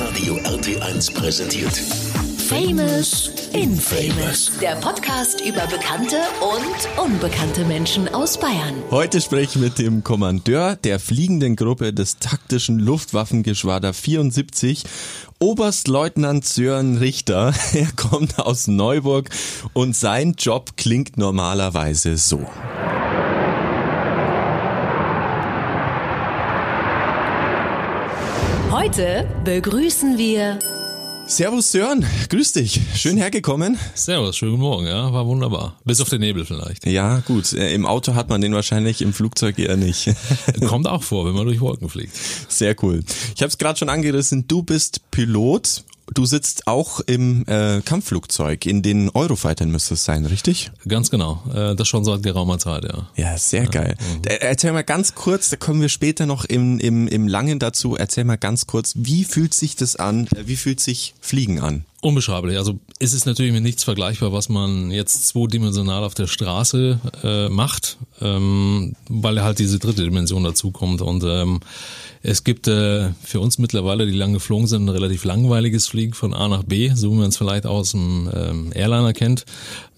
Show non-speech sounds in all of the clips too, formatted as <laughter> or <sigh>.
Hitradio RT1 präsentiert. Famous Infamous. Der Podcast über bekannte und unbekannte Menschen aus Bayern. Heute spreche ich mit dem Kommandeur der fliegenden Gruppe des taktischen Luftwaffengeschwader 74, Oberstleutnant Sören Richter. <laughs> Er kommt aus Neuburg und sein Job klingt normalerweise so. Heute begrüßen wir Servus Sören, grüß dich. Schön hergekommen. Servus, schönen guten Morgen, ja, war wunderbar. Bis auf den Nebel vielleicht. Ja, gut. Äh, Im Auto hat man den wahrscheinlich, im Flugzeug eher nicht. <laughs> Kommt auch vor, wenn man durch Wolken fliegt. Sehr cool. Ich habe es gerade schon angerissen, du bist Pilot Du sitzt auch im äh, Kampfflugzeug, in den Eurofightern müsste es sein, richtig? Ganz genau, äh, das schon seit geraumer Zeit, ja. Ja, sehr ja. geil. Mhm. Erzähl mal ganz kurz, da kommen wir später noch im, im, im Langen dazu, erzähl mal ganz kurz, wie fühlt sich das an, äh, wie fühlt sich Fliegen an? Unbeschreiblich. Also ist es natürlich mit nichts vergleichbar, was man jetzt zweidimensional auf der Straße äh, macht, ähm, weil halt diese dritte Dimension dazukommt. Und ähm, es gibt äh, für uns mittlerweile, die lang geflogen sind, ein relativ langweiliges Fliegen von A nach B, so wie man es vielleicht aus dem ähm, Airliner kennt.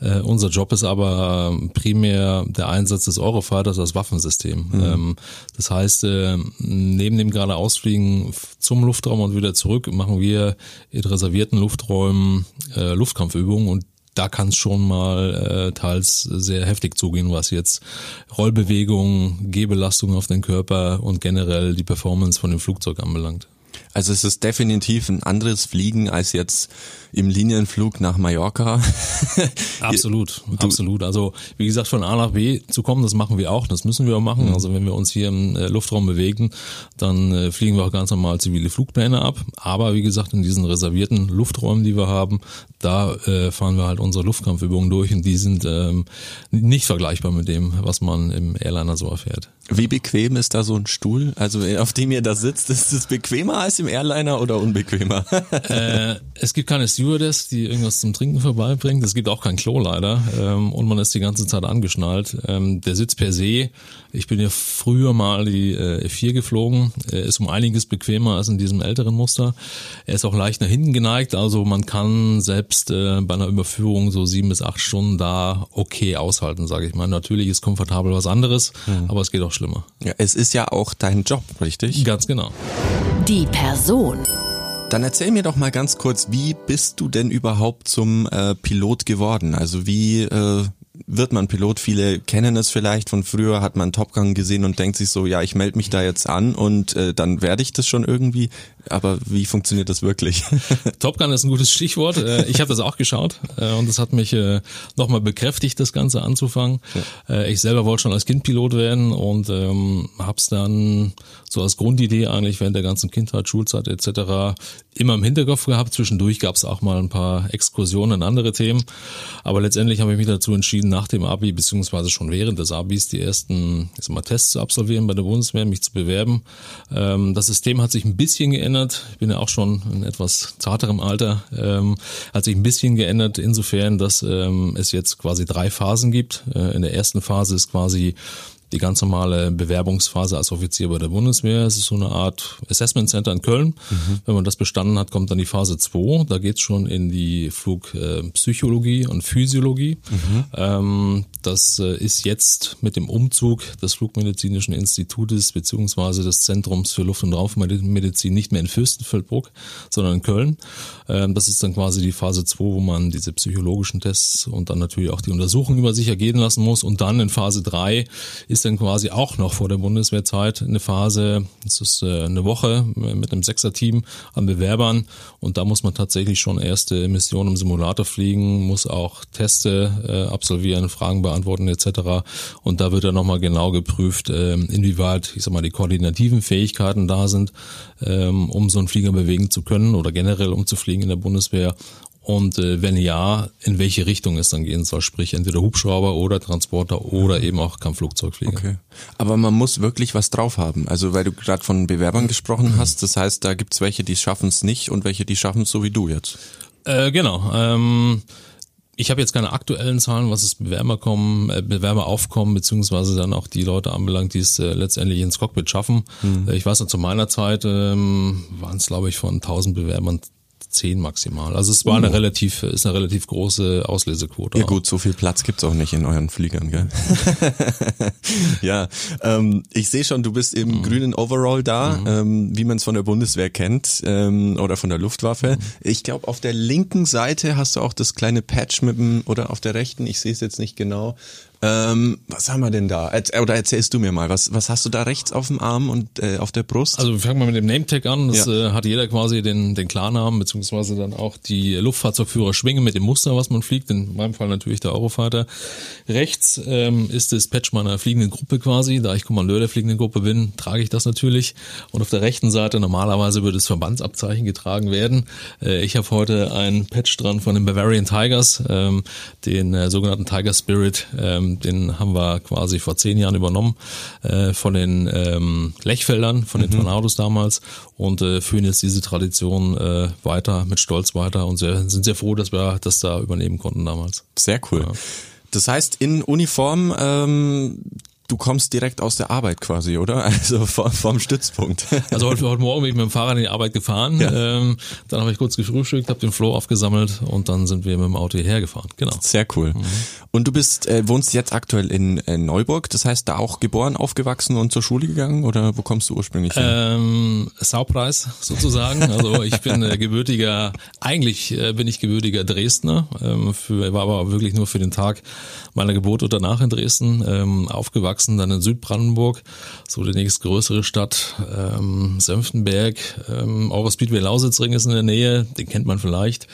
Äh, unser Job ist aber primär der Einsatz des Eurofighters als Waffensystem. Mhm. Ähm, das heißt, äh, neben dem gerade Ausfliegen zum Luftraum und wieder zurück machen wir in reservierten Lufträumen äh, Luftkampfübungen und da kann es schon mal äh, teils sehr heftig zugehen, was jetzt Rollbewegungen, Gehbelastung auf den Körper und generell die Performance von dem Flugzeug anbelangt. Also es ist definitiv ein anderes Fliegen als jetzt im Linienflug nach Mallorca. <laughs> absolut, du, absolut. Also wie gesagt, von A nach B zu kommen, das machen wir auch, das müssen wir auch machen. Mhm. Also wenn wir uns hier im äh, Luftraum bewegen, dann äh, fliegen wir auch ganz normal zivile Flugpläne ab. Aber wie gesagt, in diesen reservierten Lufträumen, die wir haben, da äh, fahren wir halt unsere Luftkampfübungen durch und die sind ähm, nicht vergleichbar mit dem, was man im Airliner so erfährt. Wie bequem ist da so ein Stuhl? Also auf dem ihr da sitzt, ist es bequemer als im Airliner oder unbequemer? <laughs> äh, es gibt keine Stewardess, die irgendwas zum Trinken vorbeibringt. Es gibt auch kein Klo leider. Ähm, und man ist die ganze Zeit angeschnallt. Ähm, der Sitz per se, ich bin ja früher mal die äh, F4 geflogen, er ist um einiges bequemer als in diesem älteren Muster. Er ist auch leicht nach hinten geneigt, also man kann selbst äh, bei einer Überführung so sieben bis acht Stunden da okay aushalten, sage ich mal. Natürlich ist komfortabel was anderes, mhm. aber es geht auch schlimmer. Ja, es ist ja auch dein Job, richtig? Ganz genau. Die Person. Dann erzähl mir doch mal ganz kurz, wie bist du denn überhaupt zum äh, Pilot geworden? Also wie äh, wird man Pilot? Viele kennen es vielleicht von früher, hat man Top Gun gesehen und denkt sich so, ja, ich melde mich da jetzt an und äh, dann werde ich das schon irgendwie. Aber wie funktioniert das wirklich? <laughs> Top Gun ist ein gutes Stichwort. Äh, ich habe das auch geschaut äh, und das hat mich äh, nochmal bekräftigt, das Ganze anzufangen. Ja. Ich selber wollte schon als Kind Pilot werden und ähm, habe es dann so als Grundidee eigentlich während der ganzen Kindheit, Schulzeit etc. immer im Hinterkopf gehabt. Zwischendurch gab es auch mal ein paar Exkursionen in andere Themen. Aber letztendlich habe ich mich dazu entschieden, nach dem Abi beziehungsweise schon während des Abis die ersten ich sag mal, Tests zu absolvieren bei der Bundeswehr, mich zu bewerben. Ähm, das System hat sich ein bisschen geändert. Ich bin ja auch schon in etwas zarterem Alter. Ähm, hat sich ein bisschen geändert insofern, dass ähm, es jetzt quasi drei Phasen gibt. Äh, in der ersten Phase ist quasi die ganz normale Bewerbungsphase als Offizier bei der Bundeswehr. Es ist so eine Art Assessment Center in Köln. Mhm. Wenn man das bestanden hat, kommt dann die Phase 2. Da geht's schon in die Flugpsychologie äh, und Physiologie. Mhm. Ähm, das äh, ist jetzt mit dem Umzug des Flugmedizinischen Institutes beziehungsweise des Zentrums für Luft- und Raumfmedizin nicht mehr in Fürstenfeldbruck, sondern in Köln. Ähm, das ist dann quasi die Phase 2, wo man diese psychologischen Tests und dann natürlich auch die Untersuchung über sich ergehen lassen muss. Und dann in Phase 3 ist ist dann quasi auch noch vor der Bundeswehrzeit eine Phase, das ist äh, eine Woche mit einem Sechser-Team an Bewerbern. Und da muss man tatsächlich schon erste Missionen im Simulator fliegen, muss auch Teste äh, absolvieren, Fragen beantworten etc. Und da wird dann nochmal genau geprüft, äh, inwieweit, ich sag mal, die koordinativen Fähigkeiten da sind, ähm, um so einen Flieger bewegen zu können oder generell um zu fliegen in der Bundeswehr und äh, wenn ja, in welche Richtung es dann gehen soll, sprich entweder Hubschrauber oder Transporter oder eben auch Kampfflugzeugflieger. Okay. Aber man muss wirklich was drauf haben. Also weil du gerade von Bewerbern gesprochen hast, das heißt, da gibt's welche, die schaffen es nicht und welche, die schaffen es so wie du jetzt. Äh, genau. Ähm, ich habe jetzt keine aktuellen Zahlen, was es Bewerber kommen, äh, Bewerber aufkommen, beziehungsweise dann auch die Leute anbelangt, die es äh, letztendlich ins Cockpit schaffen. Mhm. Ich weiß noch, zu meiner Zeit ähm, waren es, glaube ich, von 1000 Bewerbern zehn maximal. Also es war eine uh. relativ, ist eine relativ große Auslesequote. Ja gut, so viel Platz gibt's auch nicht in euren Fliegern, gell? <laughs> ja, ähm, ich sehe schon, du bist im mhm. grünen Overall da, mhm. ähm, wie man es von der Bundeswehr kennt ähm, oder von der Luftwaffe. Mhm. Ich glaube, auf der linken Seite hast du auch das kleine Patch mit dem, oder auf der rechten, ich sehe es jetzt nicht genau, ähm, was haben wir denn da? Oder erzählst du mir mal, was, was hast du da rechts auf dem Arm und äh, auf der Brust? Also wir fangen mal mit dem Nametag an. Das ja. äh, hat jeder quasi den, den Klarnamen, beziehungsweise dann auch die Luftfahrzeugführer Schwinge mit dem Muster, was man fliegt. In meinem Fall natürlich der Eurofighter. Rechts ähm, ist das Patch meiner fliegenden Gruppe quasi. Da ich Kommandeur der fliegenden Gruppe bin, trage ich das natürlich. Und auf der rechten Seite normalerweise würde das Verbandsabzeichen getragen werden. Äh, ich habe heute ein Patch dran von den Bavarian Tigers, ähm, den äh, sogenannten Tiger Spirit. Ähm, den haben wir quasi vor zehn Jahren übernommen äh, von den ähm, Lechfeldern, von den mhm. Tornados damals und äh, führen jetzt diese Tradition äh, weiter, mit Stolz weiter und sehr, sind sehr froh, dass wir das da übernehmen konnten damals. Sehr cool. Ja. Das heißt, in Uniform ähm, du kommst direkt aus der Arbeit quasi, oder? <laughs> Also vom, vom Stützpunkt. Also heute, heute Morgen bin ich mit dem Fahrrad in die Arbeit gefahren. Ja. Ähm, dann habe ich kurz gefrühstückt, habe den Flow aufgesammelt und dann sind wir mit dem Auto hierher gefahren. Genau. Sehr cool. Mhm. Und du bist äh, wohnst jetzt aktuell in äh, Neuburg, das heißt da auch geboren, aufgewachsen und zur Schule gegangen oder wo kommst du ursprünglich her? Ähm, Saupreis sozusagen. Also ich bin äh, gebürtiger, eigentlich äh, bin ich gebürtiger Dresdner, ähm, für, war aber wirklich nur für den Tag meiner Geburt und danach in Dresden ähm, aufgewachsen, dann in Südbrandenburg, so die nächstgrößere Stadt, ähm, Senftenberg, ähm, Speedway Lausitzring ist in der Nähe, den kennt man vielleicht,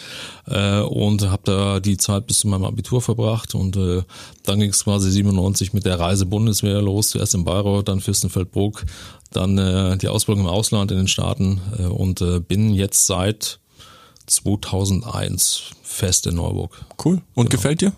äh, und habe da die Zeit bis zu meinem Abitur verbracht und äh, dann ging es quasi 97 mit der Reise Bundeswehr los, zuerst in Bayreuth, dann Fürstenfeldbruck, dann äh, die Ausbildung im Ausland in den Staaten äh, und äh, bin jetzt seit 2001 fest in Neuburg. Cool. Und genau. gefällt dir?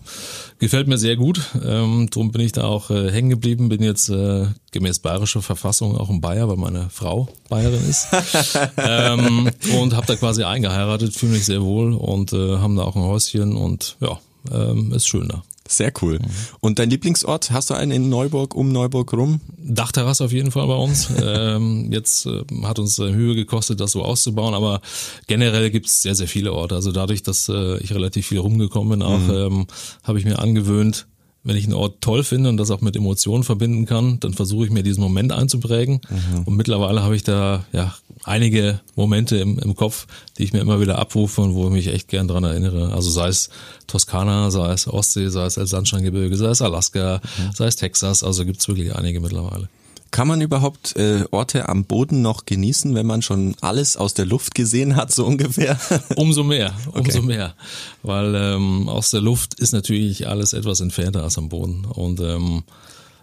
Gefällt mir sehr gut. Ähm, drum bin ich da auch äh, hängen geblieben. Bin jetzt äh, gemäß bayerischer Verfassung auch ein Bayer, weil meine Frau Bayerin ist. <laughs> ähm, und habe da quasi eingeheiratet, fühle mich sehr wohl und äh, haben da auch ein Häuschen und ja, ähm, ist schön da. Sehr cool. Mhm. Und dein Lieblingsort, hast du einen in Neuburg, um Neuburg rum? Dachterrasse auf jeden Fall bei uns. <laughs> ähm, jetzt äh, hat uns äh, Mühe gekostet, das so auszubauen, aber generell gibt es sehr, sehr viele Orte. Also dadurch, dass äh, ich relativ viel rumgekommen bin, auch mhm. ähm, habe ich mir angewöhnt, wenn ich einen Ort toll finde und das auch mit Emotionen verbinden kann, dann versuche ich mir diesen Moment einzuprägen. Mhm. Und mittlerweile habe ich da ja einige Momente im, im Kopf, die ich mir immer wieder abrufe und wo ich mich echt gern dran erinnere. Also sei es Toskana, sei es Ostsee, sei es Elbsandsteingebirge, sei es Alaska, mhm. sei es Texas. Also gibt's wirklich einige mittlerweile. Kann man überhaupt äh, Orte am Boden noch genießen, wenn man schon alles aus der Luft gesehen hat, so ungefähr? <laughs> umso mehr, umso okay. mehr. Weil ähm, aus der Luft ist natürlich alles etwas entfernter als am Boden. Und ähm,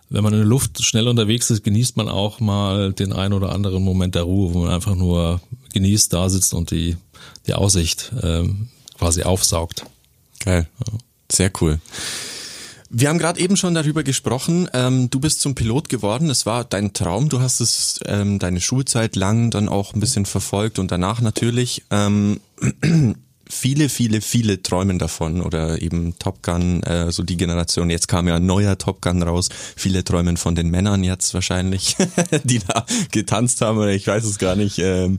wenn man in der Luft schnell unterwegs ist, genießt man auch mal den ein oder anderen Moment der Ruhe, wo man einfach nur genießt, da sitzt und die, die Aussicht ähm, quasi aufsaugt. Geil. Ja. Sehr cool. Wir haben gerade eben schon darüber gesprochen. Ähm, du bist zum Pilot geworden. Es war dein Traum. Du hast es ähm, deine Schulzeit lang dann auch ein bisschen verfolgt und danach natürlich. Ähm, <clears throat> viele, viele, viele träumen davon oder eben Top Gun, äh, so die Generation. Jetzt kam ja ein neuer Top Gun raus. Viele träumen von den Männern jetzt wahrscheinlich, <laughs> die da getanzt haben oder ich weiß es gar nicht. Ähm,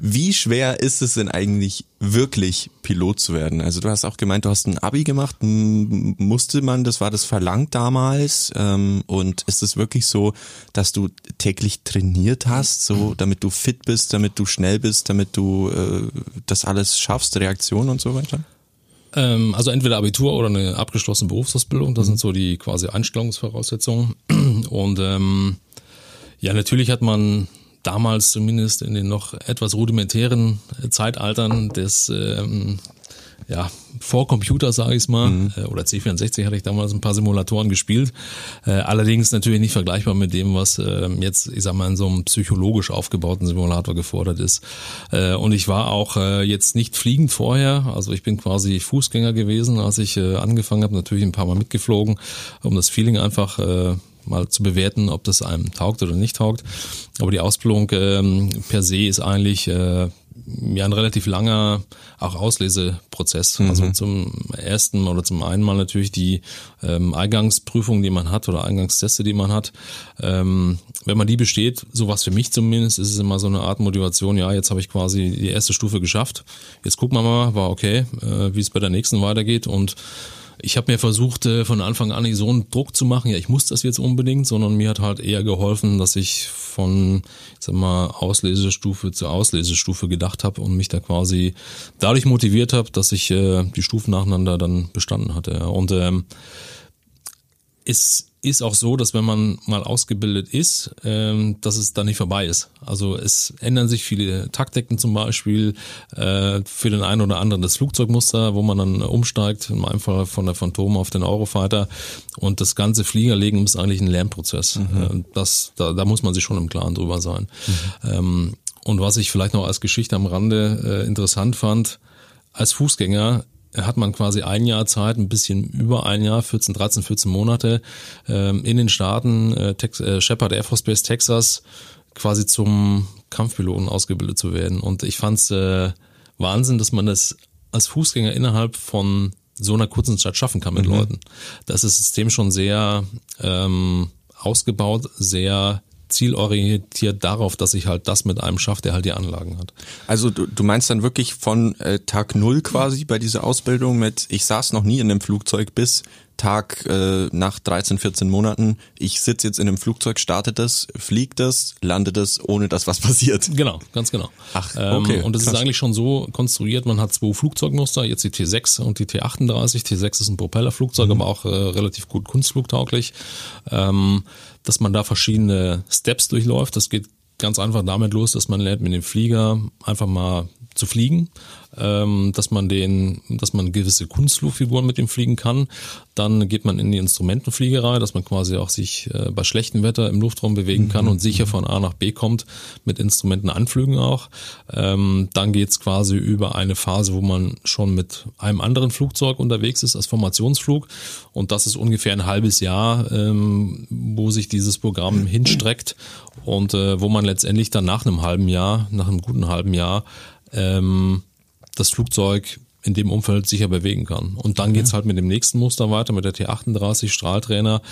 wie schwer ist es denn eigentlich wirklich Pilot zu werden? Also du hast auch gemeint, du hast ein Abi gemacht. Musste man, das war das verlangt damals? Ähm, und ist es wirklich so, dass du täglich trainiert hast, so damit du fit bist, damit du schnell bist, damit du äh, das alles schaffst, Reaktionen und so weiter? Ähm, also entweder Abitur oder eine abgeschlossene Berufsausbildung, das mhm. sind so die quasi Einstellungsvoraussetzungen. <clears throat> Und ähm, ja, natürlich hat man damals zumindest in den noch etwas rudimentären Zeitaltern des ähm, ja, vor Computer, sage ich mal, mhm. Äh, oder C64 hatte ich damals ein paar Simulatoren gespielt. Äh, allerdings natürlich nicht vergleichbar mit dem, was äh, jetzt, ich sag mal, in so einem psychologisch aufgebauten Simulator gefordert ist. Äh, und ich war auch äh, jetzt nicht fliegend vorher, also ich bin quasi Fußgänger gewesen, als ich äh, angefangen habe, natürlich ein paar Mal mitgeflogen, um das Feeling einfach äh, mal zu bewerten, ob das einem taugt oder nicht taugt. Aber die Ausbildung ähm, per se ist eigentlich äh, ja ein relativ langer auch Ausleseprozess. Also zum ersten oder zum einen mal natürlich die ähm, Eingangsprüfung, die man hat oder Eingangsteste, die man hat. Ähm, wenn man die besteht, so was für mich zumindest, ist es immer so eine Art Motivation, ja, jetzt habe ich quasi die erste Stufe geschafft. Jetzt gucken wir mal, war okay, äh, wie es bei der nächsten weitergeht und ich habe mir versucht, äh, von Anfang an nicht so einen Druck zu machen, ja, ich muss das jetzt unbedingt, sondern mir hat halt eher geholfen, dass ich von, ich sag mal, Auslesestufe zu Auslesestufe gedacht habe und mich da quasi dadurch motiviert habe, dass ich äh, die Stufen nacheinander dann bestanden hatte. Ja. Und ähm, es ist auch so, dass wenn man mal ausgebildet ist, ähm, dass es dann nicht vorbei ist. Also es ändern sich viele Taktiken zum Beispiel äh, für den einen oder anderen das Flugzeugmuster, wo man dann umsteigt, in meinem Fall von der Phantom auf den Eurofighter und das ganze Fliegerlegen ist eigentlich ein Lernprozess. Mhm. Äh, das, da, da muss man sich schon im Klaren drüber sein. Mhm. Ähm, und was ich vielleicht noch als Geschichte am Rande äh, interessant fand, als Fußgänger hat man quasi ein Jahr Zeit, ein bisschen über ein Jahr, 14, 13, 14 Monate ähm, in den Staaten, äh, Tex äh, Shepard Air Force Base Texas, quasi zum Kampfpiloten ausgebildet zu werden. Und ich fand's äh, Wahnsinn, dass man das als Fußgänger innerhalb von so einer kurzen Zeit schaffen kann mit mhm. Leuten. Da ist das System schon sehr ähm, ausgebaut, sehr zielorientiert darauf, dass ich halt das mit einem schaffe, der halt die Anlagen hat. Also du, du meinst dann wirklich von äh, Tag null quasi bei dieser Ausbildung mit, ich saß noch nie in einem Flugzeug bis Tag äh, nach 13, 14 Monaten, ich sitze jetzt in einem Flugzeug, startet es, fliegt es, landet es, ohne dass was <laughs> passiert. Genau, ganz genau. Ach, okay. Ähm, und es ist eigentlich schon so konstruiert, man hat zwei Flugzeugmuster, jetzt die T6 und die T38. T6 ist ein Propellerflugzeug, mhm. aber auch äh, relativ gut kunstflugtauglich. Ähm, dass man da verschiedene Steps durchläuft. Das geht ganz einfach damit los, dass man lernt mit dem Flieger einfach mal zu fliegen ähm, dass man den, dass man gewisse Kunstflugfiguren mit dem fliegen kann. Dann geht man in die Instrumentenfliegerei, dass man quasi auch sich äh, bei schlechtem Wetter im Luftraum bewegen kann mhm. und sicher von A nach B kommt, mit Instrumentenanflügen auch. Ähm, dann geht's quasi über eine Phase, wo man schon mit einem anderen Flugzeug unterwegs ist als Formationsflug. Und das ist ungefähr ein halbes Jahr, ähm, wo sich dieses Programm hinstreckt und äh, wo man letztendlich dann nach einem halben Jahr, nach einem guten halben Jahr, ähm, das Flugzeug in dem Umfeld sicher bewegen kann. Und dann geht's halt mit dem nächsten Muster weiter, mit der T38, Strahltrainer,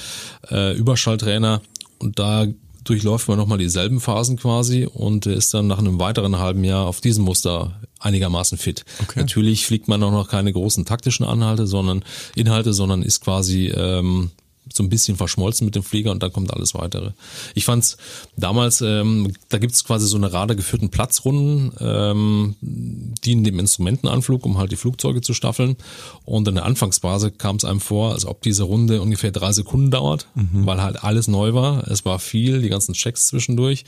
äh, Überschalltrainer. Und da durchläuft man nochmal dieselben Phasen quasi und ist dann nach einem weiteren halben Jahr auf diesem Muster einigermaßen fit. Okay. Natürlich fliegt man auch noch keine großen taktischen Anhalte, sondern Inhalte, sondern ist quasi ähm, so ein bisschen verschmolzen mit dem Flieger und dann kommt alles weitere. Ich fand's damals, ähm, da gibt's quasi so eine radargeführten Platzrunden, ähm, dienen dem Instrumentenanflug, um halt die Flugzeuge zu staffeln. Und in der Anfangsphase kam es einem vor, als ob diese Runde ungefähr drei Sekunden dauert, mhm. weil halt alles neu war. Es war viel, die ganzen Checks zwischendurch.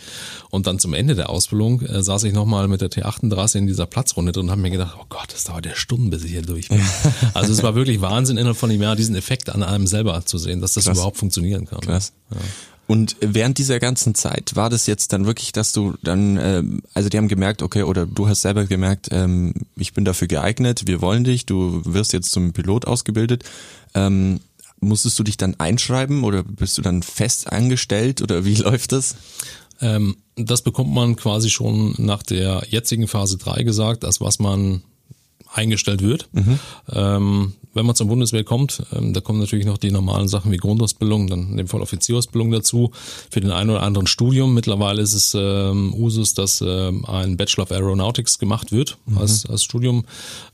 Und dann zum Ende der Ausbildung äh, saß ich nochmal mit der T38 in dieser Platzrunde drin und habe mir gedacht, oh Gott, das dauert ja Stunden, bis ich hier durch bin. <laughs> also es war wirklich Wahnsinn, innerhalb von dem Jahr diesen Effekt an einem selber zu sehen, dass das Krass. überhaupt funktionieren kann. Krass. Ja. Und während dieser ganzen Zeit war das jetzt dann wirklich, dass du dann, äh, also die haben gemerkt, okay, oder du hast selber gemerkt, ähm, ich bin dafür geeignet, wir wollen dich, du wirst jetzt zum Pilot ausgebildet. Ähm, musstest du dich dann einschreiben oder bist du dann fest angestellt oder wie <laughs> läuft das? Ähm, das bekommt man quasi schon nach der jetzigen Phase 3 gesagt, als was man eingestellt wird. Mhm. Ähm, wenn man zur Bundeswehr kommt, ähm, da kommen natürlich noch die normalen Sachen wie Grundausbildung, dann in dem Fall Offizierausbildung dazu. Für den einen oder anderen Studium. Mittlerweile ist es ähm, Usus, dass ähm, ein Bachelor of Aeronautics gemacht wird mhm. als, als Studium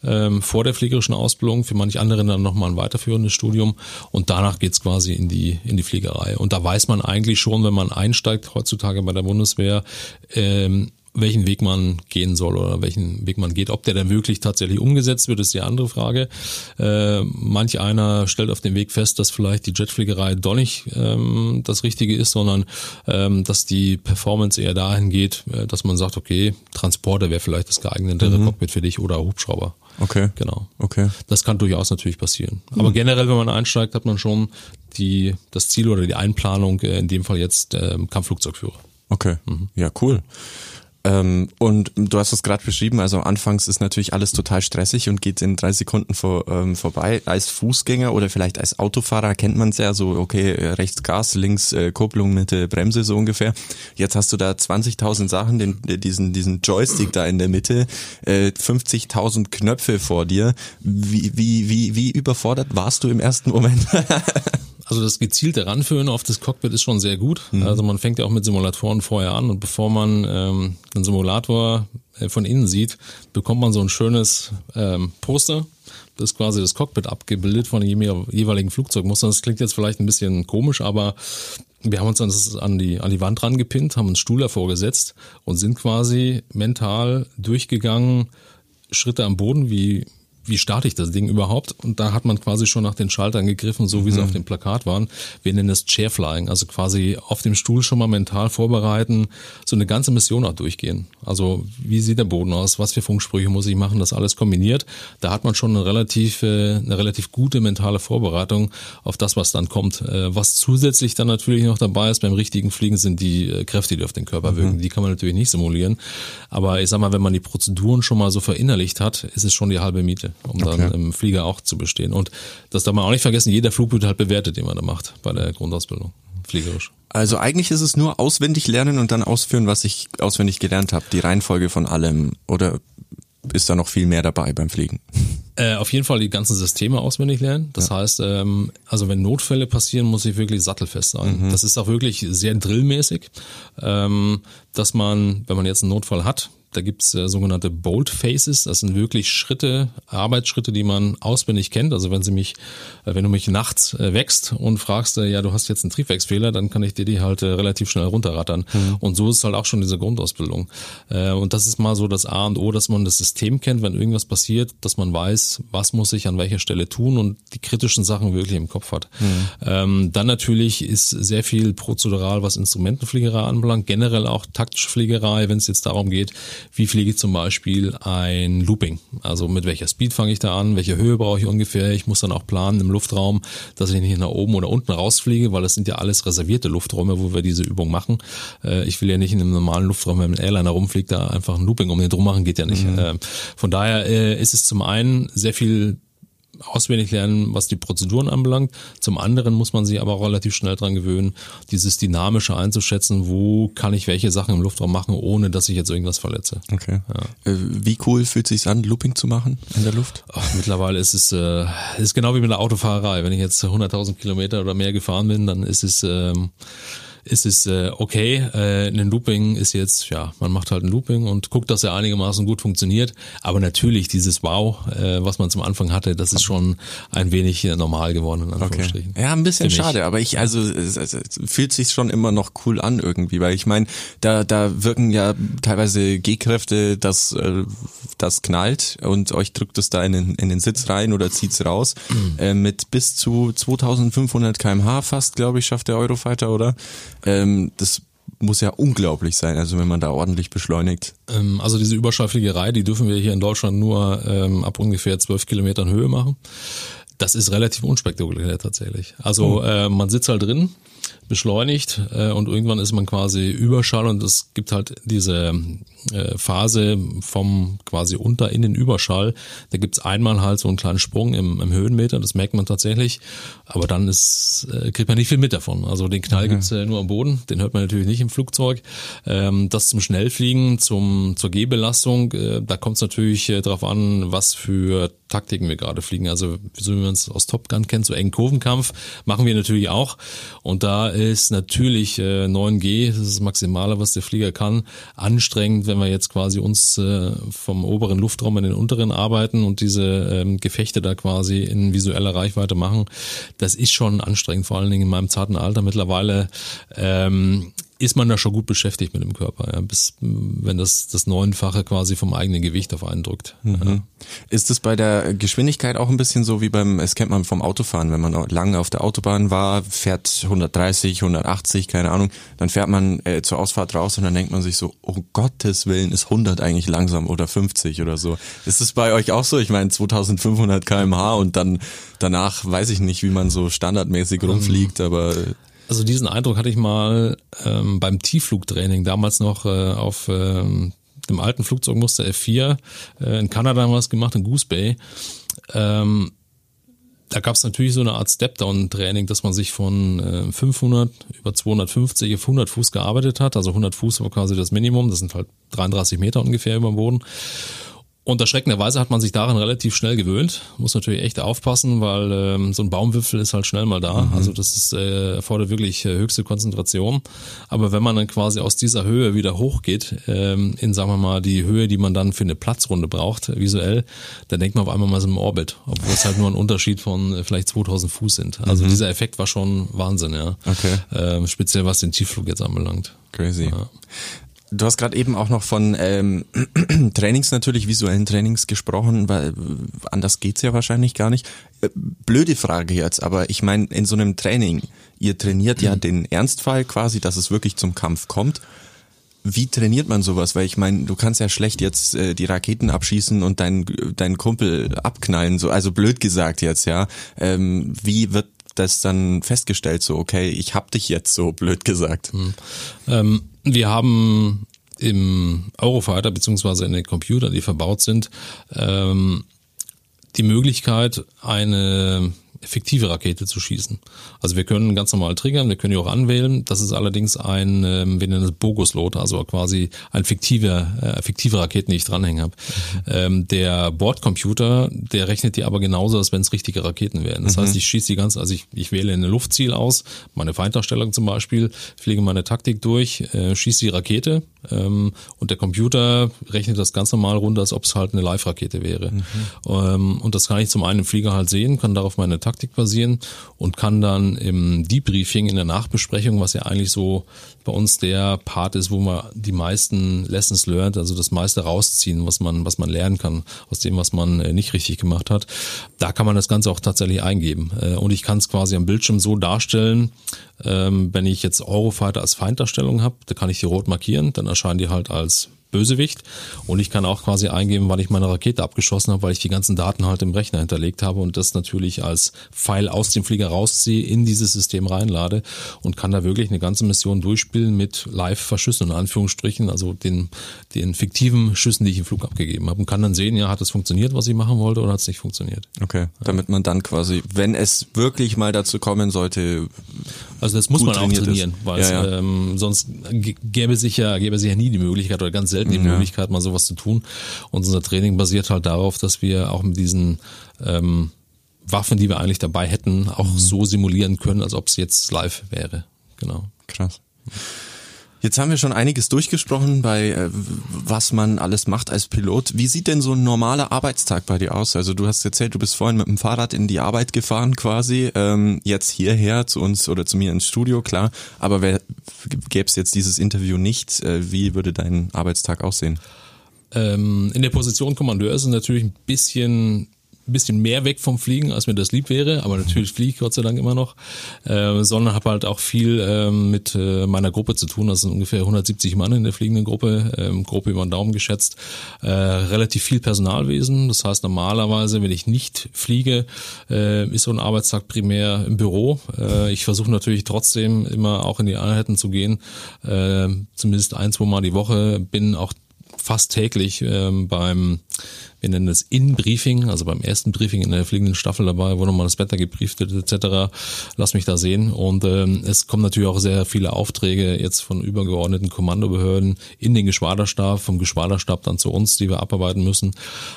ähm, vor der fliegerischen Ausbildung. Für manche anderen dann nochmal ein weiterführendes Studium. Und danach geht's quasi in die, in die Fliegerei. Und da weiß man eigentlich schon, wenn man einsteigt heutzutage bei der Bundeswehr, ähm, welchen Weg man gehen soll oder welchen Weg man geht. Ob der dann wirklich tatsächlich umgesetzt wird, ist die andere Frage. Äh, manch einer stellt auf dem Weg fest, dass vielleicht die Jetfliegerei doch nicht ähm, das Richtige ist, sondern ähm, dass die Performance eher dahin geht, äh, dass man sagt, okay, Transporter wäre vielleicht das geeignete mhm. Cockpit für dich oder Hubschrauber. Okay. Genau. Okay. Das kann durchaus natürlich passieren. Mhm. Aber generell, wenn man einsteigt, hat man schon die, das Ziel oder die Einplanung, äh, in dem Fall jetzt äh, Kampfflugzeugführer. Okay. Mhm. Ja, cool. Ähm, und du hast es gerade beschrieben, also anfangs ist natürlich alles total stressig und geht in drei Sekunden vor, ähm, vorbei. Als Fußgänger oder vielleicht als Autofahrer kennt man es ja so, okay, rechts Gas, links äh, Kupplung, Mitte Bremse so ungefähr. Jetzt hast du da 20.000 Sachen, den, diesen, diesen Joystick da in der Mitte, äh, 50.000 Knöpfe vor dir. Wie, wie, wie, wie überfordert warst du im ersten Moment? <laughs> Also das gezielte Ranführen auf das Cockpit ist schon sehr gut. Mhm. Also man fängt ja auch mit Simulatoren vorher an und bevor man ähm, den Simulator äh, von innen sieht, bekommt man so ein schönes ähm, Poster. Das ist quasi das Cockpit abgebildet von dem jeweiligen Flugzeugmuster. Das klingt jetzt vielleicht ein bisschen komisch, aber wir haben uns dann an die, an die Wand rangepinnt, haben einen Stuhl davor gesetzt und sind quasi mental durchgegangen, Schritte am Boden, wie wie starte ich das Ding überhaupt? Und da hat man quasi schon nach den Schaltern gegriffen, so wie mhm. sie auf dem Plakat waren. Wir nennen das Chairflying, also quasi auf dem Stuhl schon mal mental vorbereiten, so eine ganze Mission auch durchgehen. Also wie sieht der Boden aus? Was für Funksprüche muss ich machen? Das alles kombiniert. Da hat man schon eine relativ, äh, eine relativ gute mentale Vorbereitung auf das, was dann kommt. Äh, was zusätzlich dann natürlich noch dabei ist beim richtigen Fliegen sind die äh, Kräfte, die auf den Körper mhm. wirken. Die kann man natürlich nicht simulieren. Aber ich sag mal, wenn man die Prozeduren schon mal so verinnerlicht hat, ist es schon die halbe Miete um okay. dann im Flieger auch zu bestehen. Und das darf man auch nicht vergessen, jeder Flug wird halt bewertet, den man da macht bei der Grundausbildung, fliegerisch. Also eigentlich ist es nur auswendig lernen und dann ausführen, was ich auswendig gelernt habe, die Reihenfolge von allem. Oder ist da noch viel mehr dabei beim Fliegen? Äh, auf jeden Fall die ganzen Systeme auswendig lernen. Das ja. heißt, ähm, also wenn Notfälle passieren, muss ich wirklich sattelfest sein. Mhm. Das ist auch wirklich sehr drillmäßig, ähm, dass man, wenn man jetzt einen Notfall hat, da gibt's äh, sogenannte Bold Faces. Das sind wirklich Schritte, Arbeitsschritte, die man auswendig kennt. Also wenn sie mich, äh, wenn du mich nachts äh, wächst und fragst, äh, ja, du hast jetzt einen Triebwerksfehler, dann kann ich dir die halt äh, relativ schnell runterrattern. Mhm. Und so ist halt auch schon diese Grundausbildung. Äh, und das ist mal so das A und O, dass man das System kennt, wenn irgendwas passiert, dass man weiß, was muss ich an welcher Stelle tun und die kritischen Sachen wirklich im Kopf hat. Mhm. Ähm, dann natürlich ist sehr viel prozedural, was Instrumentenfliegerei anbelangt, generell auch taktische Fliegerei, wenn es jetzt darum geht, wie fliege ich zum Beispiel ein Looping? Also mit welcher Speed fange ich da an? Welche Höhe brauche ich ungefähr? Ich muss dann auch planen im Luftraum, dass ich nicht nach oben oder unten rausfliege, weil das sind ja alles reservierte Lufträume, wo wir diese Übung machen. Äh, ich will ja nicht in einem normalen Luftraum, wenn ein Airliner rumfliegt, da einfach ein Looping um den drum machen, geht ja nicht. Mhm. Äh, von daher äh, ist es zum einen sehr viel auswendig lernen, was die Prozeduren anbelangt. Zum anderen muss man sich aber relativ schnell dran gewöhnen, dieses Dynamische einzuschätzen, wo kann ich welche Sachen im Luftraum machen, ohne dass ich jetzt irgendwas verletze. Okay. Ja. Äh, wie cool fühlt es sich an, Looping zu machen in der Luft? Ach, mittlerweile ist es äh, ist genau wie mit der Autofahrerei. Wenn ich jetzt 100.000 Kilometer oder mehr gefahren bin, dann ist es ähm, ist es äh, okay. Äh, ein Looping ist jetzt, ja, man macht halt ein Looping und guckt, dass er einigermaßen gut funktioniert. Aber natürlich, dieses Wow, äh, was man zum Anfang hatte, das ist schon ein wenig äh, normal geworden, in Anführungsstrichen. Okay. Ja, ein bisschen schade, aber ich, also es, es, es fühlt sich schon immer noch cool an irgendwie, weil ich meine, da, da wirken ja teilweise G-Kräfte, dass äh, das knallt und euch drückt es da in den, in den Sitz rein oder zieht's raus. Mhm. Äh, mit bis zu 2500 kmh fast, glaube ich, schafft der Eurofighter, oder? Ähm, das muss ja unglaublich sein, also wenn man da ordentlich beschleunigt. Ähm, also diese Überschallfliegerei, die dürfen wir hier in Deutschland nur ähm, ab ungefähr zwölf Kilometern Höhe machen. Das ist relativ unspektakulär tatsächlich. Also oh. äh, man sitzt halt drin, beschleunigt äh, und irgendwann ist man quasi Überschall und es gibt halt diese äh, Phase vom quasi unter in den Überschall. Da gibt's einmal halt so einen kleinen Sprung im, im Höhenmeter, das merkt man tatsächlich, aber dann ist, äh, kriegt man nicht viel mit davon. Also den Knall okay. gibt's äh, nur am Boden, den hört man natürlich nicht im Flugzeug. Ähm, das zum Schnellfliegen, zum zur Gehbelastung, äh, da kommt es natürlich äh, darauf an, was für Taktiken wir gerade fliegen. Also so wie man es aus Top Gun kennt, so engen Kurvenkampf machen wir natürlich auch. Und da ist natürlich äh, 9G, das ist das Maximale, was der Flieger kann, anstrengend, wenn wir jetzt quasi uns äh, vom oberen Luftraum in den unteren arbeiten und diese ähm, Gefechte da quasi in visueller Reichweite machen. Das ist schon anstrengend, vor allen Dingen in meinem zarten Alter. Mittlerweile ähm, ist man da schon gut beschäftigt mit dem Körper, ja, bis wenn das das Neunfache quasi vom eigenen Gewicht auf einen drückt. Mhm. Ja. Ist es bei der Geschwindigkeit auch ein bisschen so wie beim, es kennt man vom Autofahren, wenn man lange auf der Autobahn war, fährt 130, 180, keine Ahnung, dann fährt man äh, zur Ausfahrt raus und dann denkt man sich so, oh Gottes Willen, ist 100 eigentlich langsam oder 50 oder so. Ist es bei euch auch so? Ich meine 2500 kmh und dann danach weiß ich nicht, wie man so standardmäßig rumfliegt, aber Also diesen Eindruck hatte ich mal ähm, beim Tiefflugtraining, damals noch äh, auf ähm, dem alten Flugzeugmuster F4 äh, in Kanada haben wir es gemacht, in Goose Bay. Ähm, da gab es natürlich so eine Art Step-Down-Training, dass man sich von äh, 500 über 250 auf 100 Fuß gearbeitet hat. Also 100 Fuß war quasi das Minimum, das sind halt 33 Meter ungefähr über dem Boden. Und erschreckenderweise hat man sich daran relativ schnell gewöhnt. Muss natürlich echt aufpassen, weil ähm, so ein Baumwipfel ist halt schnell mal da. Mhm. Also das ist, äh, erfordert wirklich äh, höchste Konzentration. Aber wenn man dann quasi aus dieser Höhe wieder hochgeht, ähm, in sagen wir mal die Höhe, die man dann für eine Platzrunde braucht, visuell, dann denkt man auf einmal mal so im Orbit, obwohl es halt nur ein Unterschied von äh, vielleicht 2000 Fuß sind. Also mhm. dieser Effekt war schon Wahnsinn, ja. Okay. Ähm, speziell was den Tiefflug jetzt anbelangt. Crazy. Ja. Du hast gerade eben auch noch von ähm, <clears throat> Trainings natürlich, visuellen Trainings gesprochen, weil anders geht's ja wahrscheinlich gar nicht. Äh, blöde Frage jetzt, aber ich meine, in so einem Training, ihr trainiert ja mhm. den Ernstfall quasi, dass es wirklich zum Kampf kommt. Wie trainiert man sowas? Weil ich meine, du kannst ja schlecht jetzt äh, die Raketen abschießen und deinen deinen Kumpel abknallen, so also blöd gesagt jetzt, ja. Ähm, wie wird das dann festgestellt, so okay, ich hab dich jetzt so blöd gesagt? Mhm. Ähm wir haben im Eurofighter beziehungsweise in den Computern, die verbaut sind, ähm, die Möglichkeit, eine effektive Rakete zu schießen. Also wir können ganz normal triggern, wir können die auch anwählen. Das ist allerdings ein, ähm, wir nennen es Bogus-Load, also quasi ein fiktiver, äh, fiktive Raketen, die ich dranhängen habe. Mhm. Ähm, der Bordcomputer, der rechnet die aber genauso, als wenn es richtige Raketen wären. Das mhm. heißt, ich schieße die ganze, also ich, ich wähle eine Luftziel aus, meine Feinddarstellung zum Beispiel, fliege meine Taktik durch, äh, schieße die Rakete ähm, und der Computer rechnet das ganz normal runter, als ob es halt eine Live-Rakete wäre. Mhm. Ähm, und das kann ich zum einen im Flieger halt sehen, kann darauf meine Taktik basieren und kann dann im Debriefing, in der Nachbesprechung, was ja eigentlich so bei uns der Part ist, wo man die meisten Lessons learned, also das meiste rausziehen, was man, was man lernen kann aus dem, was man äh, nicht richtig gemacht hat. Da kann man das Ganze auch tatsächlich eingeben. Äh, und ich kann es quasi am Bildschirm so darstellen, ähm, wenn ich jetzt Eurofighter als Feinddarstellung habe, da kann ich die rot markieren, dann erscheinen die halt als Bösewicht. Und ich kann auch quasi eingeben, wann ich meine Rakete abgeschossen habe, weil ich die ganzen Daten halt im Rechner hinterlegt habe und das natürlich als Pfeil aus dem Flieger rausziehe, in dieses System reinlade und kann da wirklich eine ganze Mission durchspielen mit Live-Verschüssen in Anführungsstrichen, also den, den fiktiven Schüssen, die ich im Flug abgegeben habe und kann dann sehen, ja, hat es funktioniert, was ich machen wollte oder hat es nicht funktioniert. Okay, damit man dann quasi, wenn es wirklich mal dazu kommen sollte, also das muss man auch trainieren, ist. weil ja, ja. Ähm, sonst gäbe sich ja gäbe sich ja nie die Möglichkeit oder ganz selten die. Möglichkeit, mal sowas zu tun. Und unser Training basiert halt darauf, dass wir auch mit diesen ähm, Waffen, die wir eigentlich dabei hätten, auch mhm. so simulieren können, als ob es jetzt live wäre. Genau. Krass. Jetzt haben wir schon einiges durchgesprochen bei äh, was man alles macht als Pilot. Wie sieht denn so ein normaler Arbeitstag bei dir aus? Also du hast erzählt, du bist vorhin mit dem Fahrrad in die Arbeit gefahren quasi, ähm, jetzt hierher zu uns oder zu mir ins Studio, klar. Aber gäbe es jetzt dieses Interview nicht, äh, wie würde dein Arbeitstag aussehen? Ähm, in der Position Kommandeur ist es natürlich ein bisschen ein bisschen mehr weg vom Fliegen, als mir das lieb wäre, aber natürlich fliege ich Gott sei Dank immer noch, äh, sondern habe halt auch viel äh, mit äh, meiner Gruppe zu tun. Das sind ungefähr 170 Mann in der fliegenden Gruppe, äh, Gruppe über den Daumen geschätzt, äh, relativ viel Personalwesen. Das heißt normalerweise, wenn ich nicht fliege, äh, ist so ein Arbeitstag primär im Büro. Äh, ich versuche natürlich trotzdem immer auch in die Einheiten zu gehen, äh, zumindest ein, zwei Mal die Woche. Bin auch fast täglich ähm, beim, wir nennen es In-Briefing, also beim ersten Briefing in der fliegenden Staffel dabei, wo nochmal das Wetter gebrieft wird etc. Lass mich da sehen. Und ähm, es kommen natürlich auch sehr viele Aufträge jetzt von übergeordneten Kommandobehörden in den Geschwaderstab, vom Geschwaderstab dann zu uns, die wir abarbeiten müssen.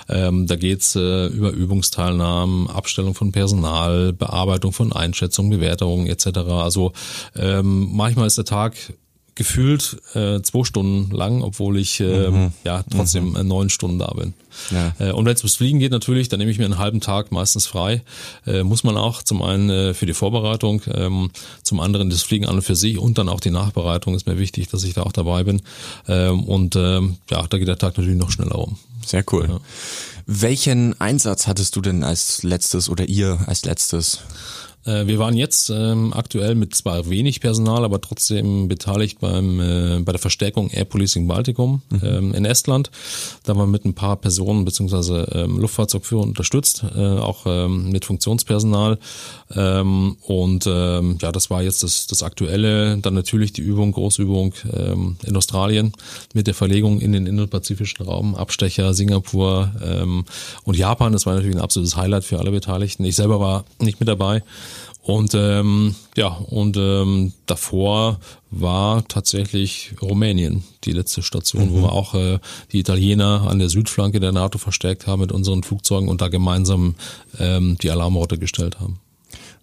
Ähm, da geht's äh, über Übungsteilnahmen, Abstellung von Personal, Bearbeitung von Einschätzungen, Bewertungen etc. Also ähm, manchmal ist der Tag gefühlt äh, zwei Stunden lang, obwohl ich äh, mhm. ja trotzdem mhm. neun Stunden da bin. Ja. Äh, und wenn es ums Fliegen geht natürlich, dann nehme ich mir einen halben Tag meistens frei. Äh, muss man auch zum einen äh, für die Vorbereitung, ähm, zum anderen das Fliegen an und für sich und dann auch die Nachbereitung ist mir wichtig, dass ich da auch dabei bin. Ähm, und ähm, ja, da geht der Tag natürlich noch schneller um. Sehr cool. Ja. Welchen Einsatz hattest du denn als letztes oder ihr als letztes? Äh, wir waren jetzt ähm, aktuell mit zwar wenig Personal, aber trotzdem beteiligt beim, äh, bei der Verstärkung Air Policing Baltikum mhm. ähm, in Estland. Da waren wir mit ein paar Personen Personen beziehungsweise ähm, Luftfahrzeugführer unterstützt, äh, auch ähm, mit Funktionspersonal. Ähm, und ähm, ja, das war jetzt das, das Aktuelle. Dann natürlich die Übung, Großübung ähm, in Australien mit der Verlegung in den indopazifischen Raum, Abstecher, Singapur ähm, und Japan. Das war natürlich ein absolutes Highlight für alle Beteiligten. Ich selber war nicht mit dabei. Und ähm, ja, und ähm, davor war tatsächlich Rumänien die letzte Station, mhm. wo wir auch äh, die Italiener an der Südflanke der NATO verstärkt haben mit unseren Flugzeugen und da gemeinsam ähm, die Alarmorte gestellt haben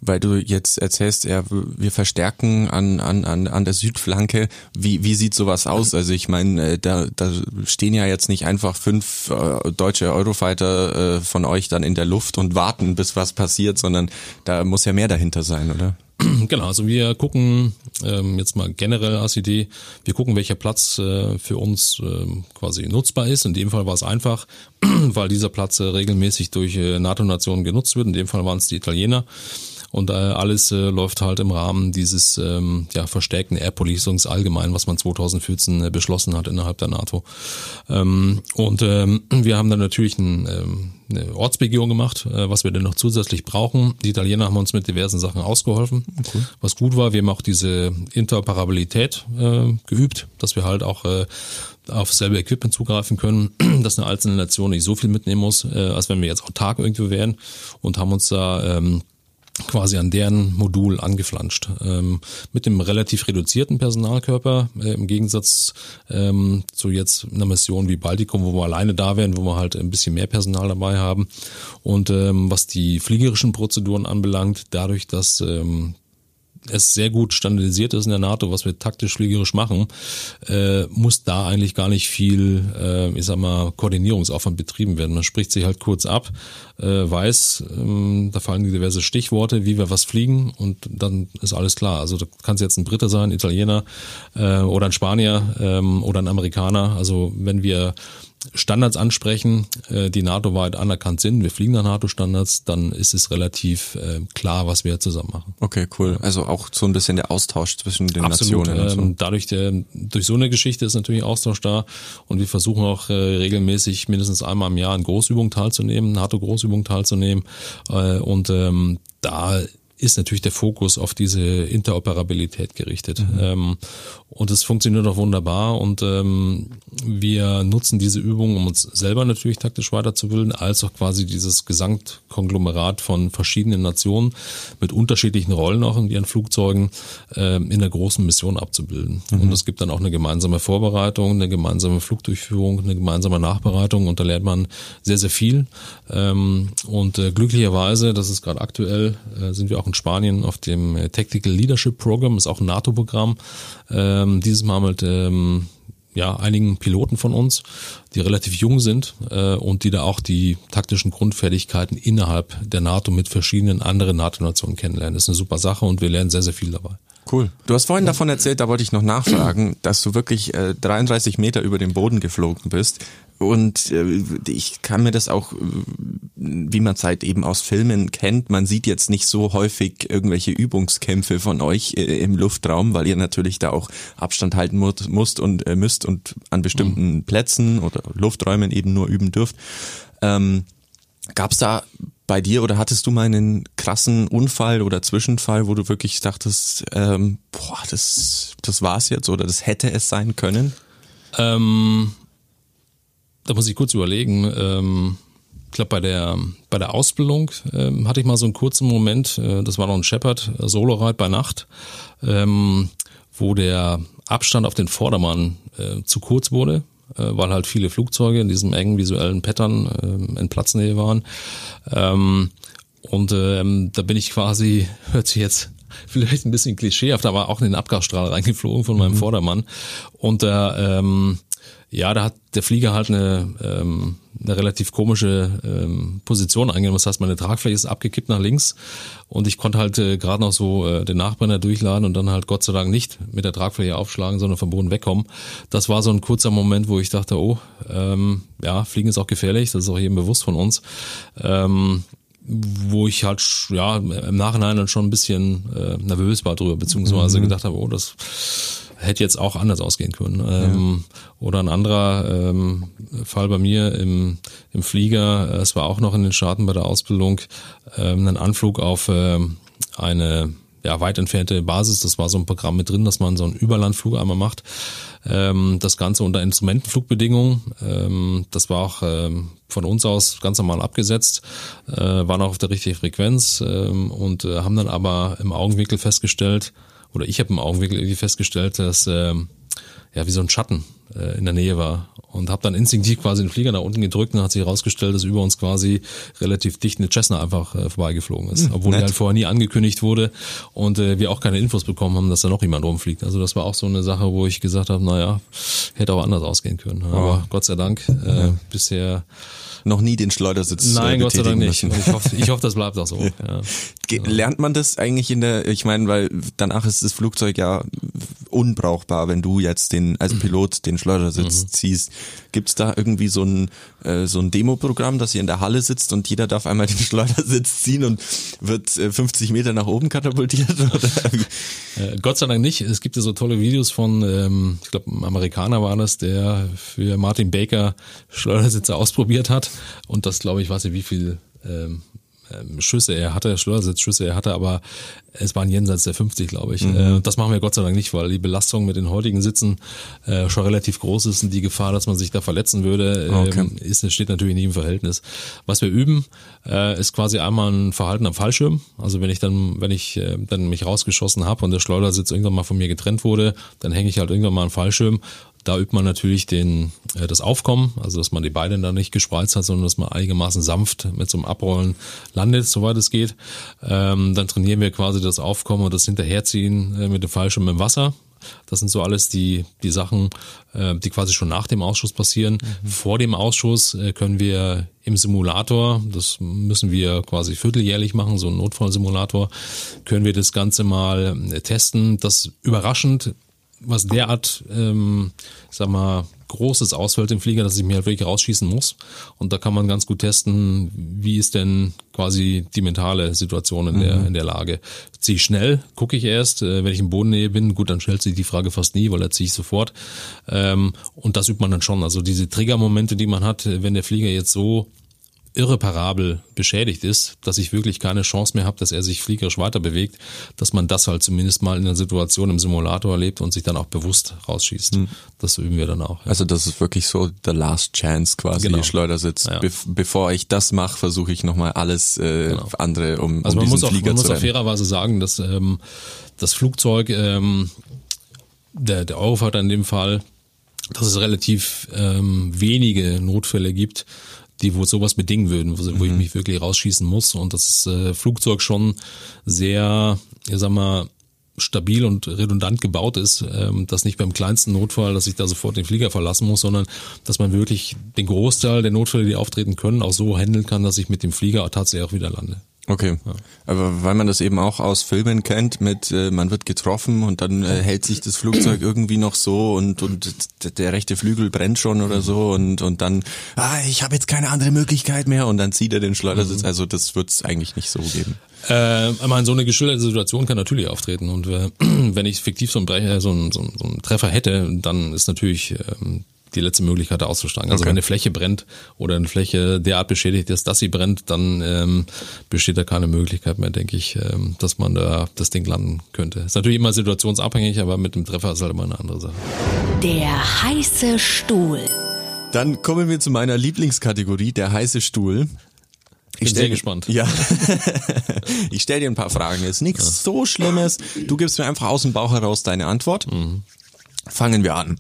weil du jetzt erzählst, ja, wir verstärken an, an, an, an der Südflanke. Wie, wie sieht sowas aus? Also ich meine, äh, da, da stehen ja jetzt nicht einfach fünf äh, deutsche Eurofighter äh, von euch dann in der Luft und warten, bis was passiert, sondern da muss ja mehr dahinter sein, oder? <clears throat> Genau, also wir gucken ähm, jetzt mal generell als Idee, wir gucken, welcher Platz äh, für uns äh, quasi nutzbar ist. In dem Fall war es einfach, <clears throat> weil dieser Platz äh, regelmäßig durch äh, NATO-Nationen genutzt wird. In dem Fall waren es die Italiener. Und äh, alles äh, läuft halt im Rahmen dieses ähm, ja, verstärkten Air Policings allgemein, was man 2014 äh, beschlossen hat innerhalb der NATO. Ähm, und ähm, wir haben dann natürlich ein, ähm, eine Ortsbegehung gemacht, äh, was wir denn noch zusätzlich brauchen. Die Italiener haben uns mit diversen Sachen ausgeholfen, okay. was gut war. Wir haben auch diese Interoperabilität äh, geübt, dass wir halt auch äh, auf selbe Equipment zugreifen können, <clears throat> dass eine einzelne Nation nicht so viel mitnehmen muss, äh, als wenn wir jetzt autark irgendwo wären und haben uns da ähm, quasi an deren Modul angeflanscht. Ähm, mit dem relativ reduzierten Personalkörper, äh, im Gegensatz ähm, zu jetzt einer Mission wie Baltikum, wo wir alleine da wären, wo wir halt ein bisschen mehr Personal dabei haben. Und ähm, was die fliegerischen Prozeduren anbelangt, dadurch, dass ähm, es sehr gut standardisiert ist in der NATO, was wir taktisch fliegerisch machen, äh, muss da eigentlich gar nicht viel, äh, ich sag mal, Koordinierungsaufwand betrieben werden. Man spricht sich halt kurz ab, äh, weiß, ähm, da fallen diverse Stichworte, wie wir was fliegen und dann ist alles klar. Also da kann es jetzt ein Brite sein, Italiener äh, oder ein Spanier ähm, oder ein Amerikaner. Also wenn wir Standards ansprechen, äh, die NATO-weit anerkannt sind, wir fliegen nach NATO-Standards, dann ist es relativ äh, klar, was wir zusammen machen. Okay, cool. Also auch so ein bisschen der Austausch zwischen den Absolut. Nationen. So. Ähm, dadurch, der, durch so eine Geschichte ist natürlich Austausch da und wir versuchen auch äh, regelmäßig mindestens einmal im Jahr in Großübungen teilzunehmen, NATO-Großübungen teilzunehmen und ähm, da ist natürlich der Fokus auf diese Interoperabilität gerichtet. Mhm. Ähm, und es funktioniert auch wunderbar und ähm, wir nutzen diese Übung, um uns selber natürlich taktisch weiterzubilden, als auch quasi dieses Gesamtkonglomerat von verschiedenen Nationen mit unterschiedlichen Rollen auch in ihren Flugzeugen äh, in der großen Mission abzubilden. Mhm. Und es gibt dann auch eine gemeinsame Vorbereitung, eine gemeinsame Flugdurchführung, eine gemeinsame Nachbereitung und da lernt man sehr, sehr viel. Ähm, und äh, glücklicherweise, das ist gerade aktuell, äh, sind wir auch in Spanien auf dem äh, Tactical Leadership Program, ist auch ein NATO-Programm. Ähm, dieses Mal mit ähm, ja, einigen Piloten von uns, die relativ jung sind äh, und die da auch die taktischen Grundfertigkeiten innerhalb der NATO mit verschiedenen anderen NATO-Nationen kennenlernen. Das ist eine super Sache und wir lernen sehr, sehr viel dabei. Cool. Du hast vorhin davon erzählt, da wollte ich noch nachfragen, dass du wirklich äh, 33 Meter über dem Boden geflogen bist. Und äh, ich kann mir das auch, wie man es halt eben aus Filmen kennt, man sieht jetzt nicht so häufig irgendwelche Übungskämpfe von euch äh, im Luftraum, weil ihr natürlich da auch Abstand halten muss, musst und äh, müsst und an bestimmten mhm. Plätzen oder Lufträumen eben nur üben dürft. Ähm, Gab es da bei dir oder hattest du mal einen krassen Unfall oder Zwischenfall, wo du wirklich dachtest, ähm, boah, das, das war's jetzt oder das hätte es sein können? Ähm, da muss ich kurz überlegen. Ähm, ich glaube, bei der, bei der Ausbildung ähm, hatte ich mal so einen kurzen Moment, äh, das war noch ein Shepard äh, Solo-Ride bei Nacht, ähm, wo der Abstand auf den Vordermann äh, zu kurz wurde, äh, weil halt viele Flugzeuge in diesem engen visuellen Pattern äh, in Platznähe waren. Ähm, und ähm, da bin ich quasi, <laughs> hört sich jetzt vielleicht ein bisschen klischeehaft, aber auch in den Abgasstrahl reingeflogen von meinem mhm. Vordermann. Und da ähm, ja, da hat der Flieger halt eine, ähm, eine relativ komische ähm, Position eingenommen. Das heißt, meine Tragfläche ist abgekippt nach links und ich konnte halt äh, gerade noch so äh, den Nachbrenner durchladen und dann halt Gott sei Dank nicht mit der Tragfläche aufschlagen, sondern vom Boden wegkommen. Das war so ein kurzer Moment, wo ich dachte, oh, ähm, ja, Fliegen ist auch gefährlich, das ist auch jedem bewusst von uns. Ähm, wo ich halt ja im Nachhinein dann schon ein bisschen äh, nervös war drüber, beziehungsweise mhm. gedacht habe, oh, das hätte jetzt auch anders ausgehen können. Ähm, Oder ein anderer ähm, Fall bei mir im, im Flieger, äh, es war auch noch in den Staaten bei der Ausbildung, ähm, ein Anflug auf ähm, eine ja, weit entfernte Basis. Das war so ein Programm mit drin, dass man so einen Überlandflug einmal macht. Ähm, das Ganze unter Instrumentenflugbedingungen. Ähm, das war auch ähm, von uns aus ganz normal abgesetzt, äh, waren auch auf der richtigen Frequenz ähm, und äh, haben dann aber im Augenwinkel festgestellt, oder ich habe im Augenwinkel irgendwie festgestellt, dass ähm, ja wie so ein Schatten in der Nähe war und habe dann instinktiv quasi den Flieger nach unten gedrückt und hat sich herausgestellt, dass über uns quasi relativ dicht eine Cessna einfach äh, vorbeigeflogen ist, obwohl die nett. halt vorher nie angekündigt wurde und äh, wir auch keine Infos bekommen haben, dass da noch jemand rumfliegt. Also das war auch so eine Sache, wo ich gesagt habe, naja, hätte auch anders ausgehen können. Aber Gott sei Dank äh, bisher Noch nie den Schleudersitz Nein, äh, Gott sei Dank nicht. Ich hoffe, ich hoffe, das bleibt auch so. <laughs> Ja. Ge- Lernt man das eigentlich in der, ich meine, weil danach ist das Flugzeug ja unbrauchbar, wenn du jetzt den als Pilot den Schleudersitz ziehst. Gibt's da irgendwie so ein äh, so ein Demoprogramm, dass ihr in der Halle sitzt und jeder darf einmal den <laughs> Schleudersitz ziehen und wird äh, 50 Meter nach oben katapultiert? <laughs> Äh, Gott sei Dank nicht. Es gibt ja so tolle Videos von, ähm, ich glaube, ein Amerikaner war das, der für Martin Baker Schleudersitze ausprobiert hat. Und das, glaube ich, weiß ich, wie viel ähm, ähm, Schüsse er hatte, Schleudersitzschüsse er hatte, aber es waren jenseits der 50, glaube ich. Äh, das machen wir Gott sei Dank nicht, weil die Belastung mit den heutigen Sitzen äh, schon relativ groß ist und die Gefahr, dass man sich da verletzen würde, Okay. ähm, ist, steht natürlich nicht im Verhältnis. Was wir üben, äh, ist quasi einmal ein Verhalten am Fallschirm. Also wenn ich dann, wenn ich dann mich rausgeschossen habe und der Schleudersitz irgendwann mal von mir getrennt wurde, dann hänge ich halt irgendwann mal am Fallschirm. Da übt man natürlich den, äh, das Aufkommen, also dass man die Beine da nicht gespreizt hat, sondern dass man einigermaßen sanft mit so einem Abrollen landet, soweit es geht. Ähm, dann trainieren wir quasi das Aufkommen und das Hinterherziehen äh, mit dem Fallschirm im Wasser. Das sind so alles die, die Sachen, äh, die quasi schon nach dem Ausschuss passieren. Vor dem Ausschuss äh, können wir im Simulator, das müssen wir quasi vierteljährlich machen, so ein Notfallsimulator, können wir das Ganze mal testen. Das überraschend, was derart, ähm, sag mal, Großes ausfällt im Flieger, dass ich mir halt wirklich rausschießen muss. Und da kann man ganz gut testen, wie ist denn quasi die mentale Situation in der, in der Lage. Ziehe ich schnell, gucke ich erst, äh, wenn ich im Bodennähe bin, gut, dann stellt sich die Frage fast nie, weil da ziehe ich sofort. Ähm, und das übt man dann schon. Also diese Triggermomente, die man hat, wenn der Flieger jetzt so irreparabel beschädigt ist, dass ich wirklich keine Chance mehr habe, dass er sich fliegerisch weiter bewegt, dass man das halt zumindest mal in der Situation im Simulator erlebt und sich dann auch bewusst rausschießt. Das üben wir dann auch. Ja. Also das ist wirklich so the last chance quasi, Genau. Schleudersitz. Ja. Bef bevor ich das mache, versuche ich nochmal alles äh, Genau. andere, um, Also um man diesen muss auch, Flieger man muss auch fairerweise sagen, dass ähm, das Flugzeug, ähm, der, der Eurofighter in dem Fall, dass es relativ ähm, wenige Notfälle gibt, die wo sowas bedingen würden, wo, wo Mhm. ich mich wirklich rausschießen muss und das äh, Flugzeug schon sehr, ich sag mal, stabil und redundant gebaut ist, ähm, dass nicht beim kleinsten Notfall, dass ich da sofort den Flieger verlassen muss, sondern dass man wirklich den Großteil der Notfälle, die auftreten können, auch so handeln kann, dass ich mit dem Flieger tatsächlich auch wieder lande. Okay. Aber weil man das eben auch aus Filmen kennt, mit äh, man wird getroffen und dann äh, hält sich das Flugzeug irgendwie noch so und und der rechte Flügel brennt schon oder so und und dann ah ich habe jetzt keine andere Möglichkeit mehr und dann zieht er den Schleudersitz. Also das wird's eigentlich nicht so geben. Äh, ich meine, so eine geschilderte Situation kann natürlich auftreten und äh, <clears throat> wenn ich fiktiv so einen, Brecher, so, einen, so, einen, so einen Treffer hätte, dann ist natürlich ähm, die letzte Möglichkeit da auszusteigen. Also Okay. wenn eine Fläche brennt oder eine Fläche derart beschädigt ist, dass sie brennt, dann ähm, besteht da keine Möglichkeit mehr, denke ich, ähm, dass man da das Ding landen könnte. Ist natürlich immer situationsabhängig, aber mit dem Treffer ist halt immer eine andere Sache. Der heiße Stuhl. Dann kommen wir zu meiner Lieblingskategorie, der heiße Stuhl. bin stell- sehr gespannt. Ja. <laughs> ich stelle dir ein paar Fragen. Ist nichts so Schlimmes. Du gibst mir einfach aus dem Bauch heraus deine Antwort. Mhm. Fangen wir an.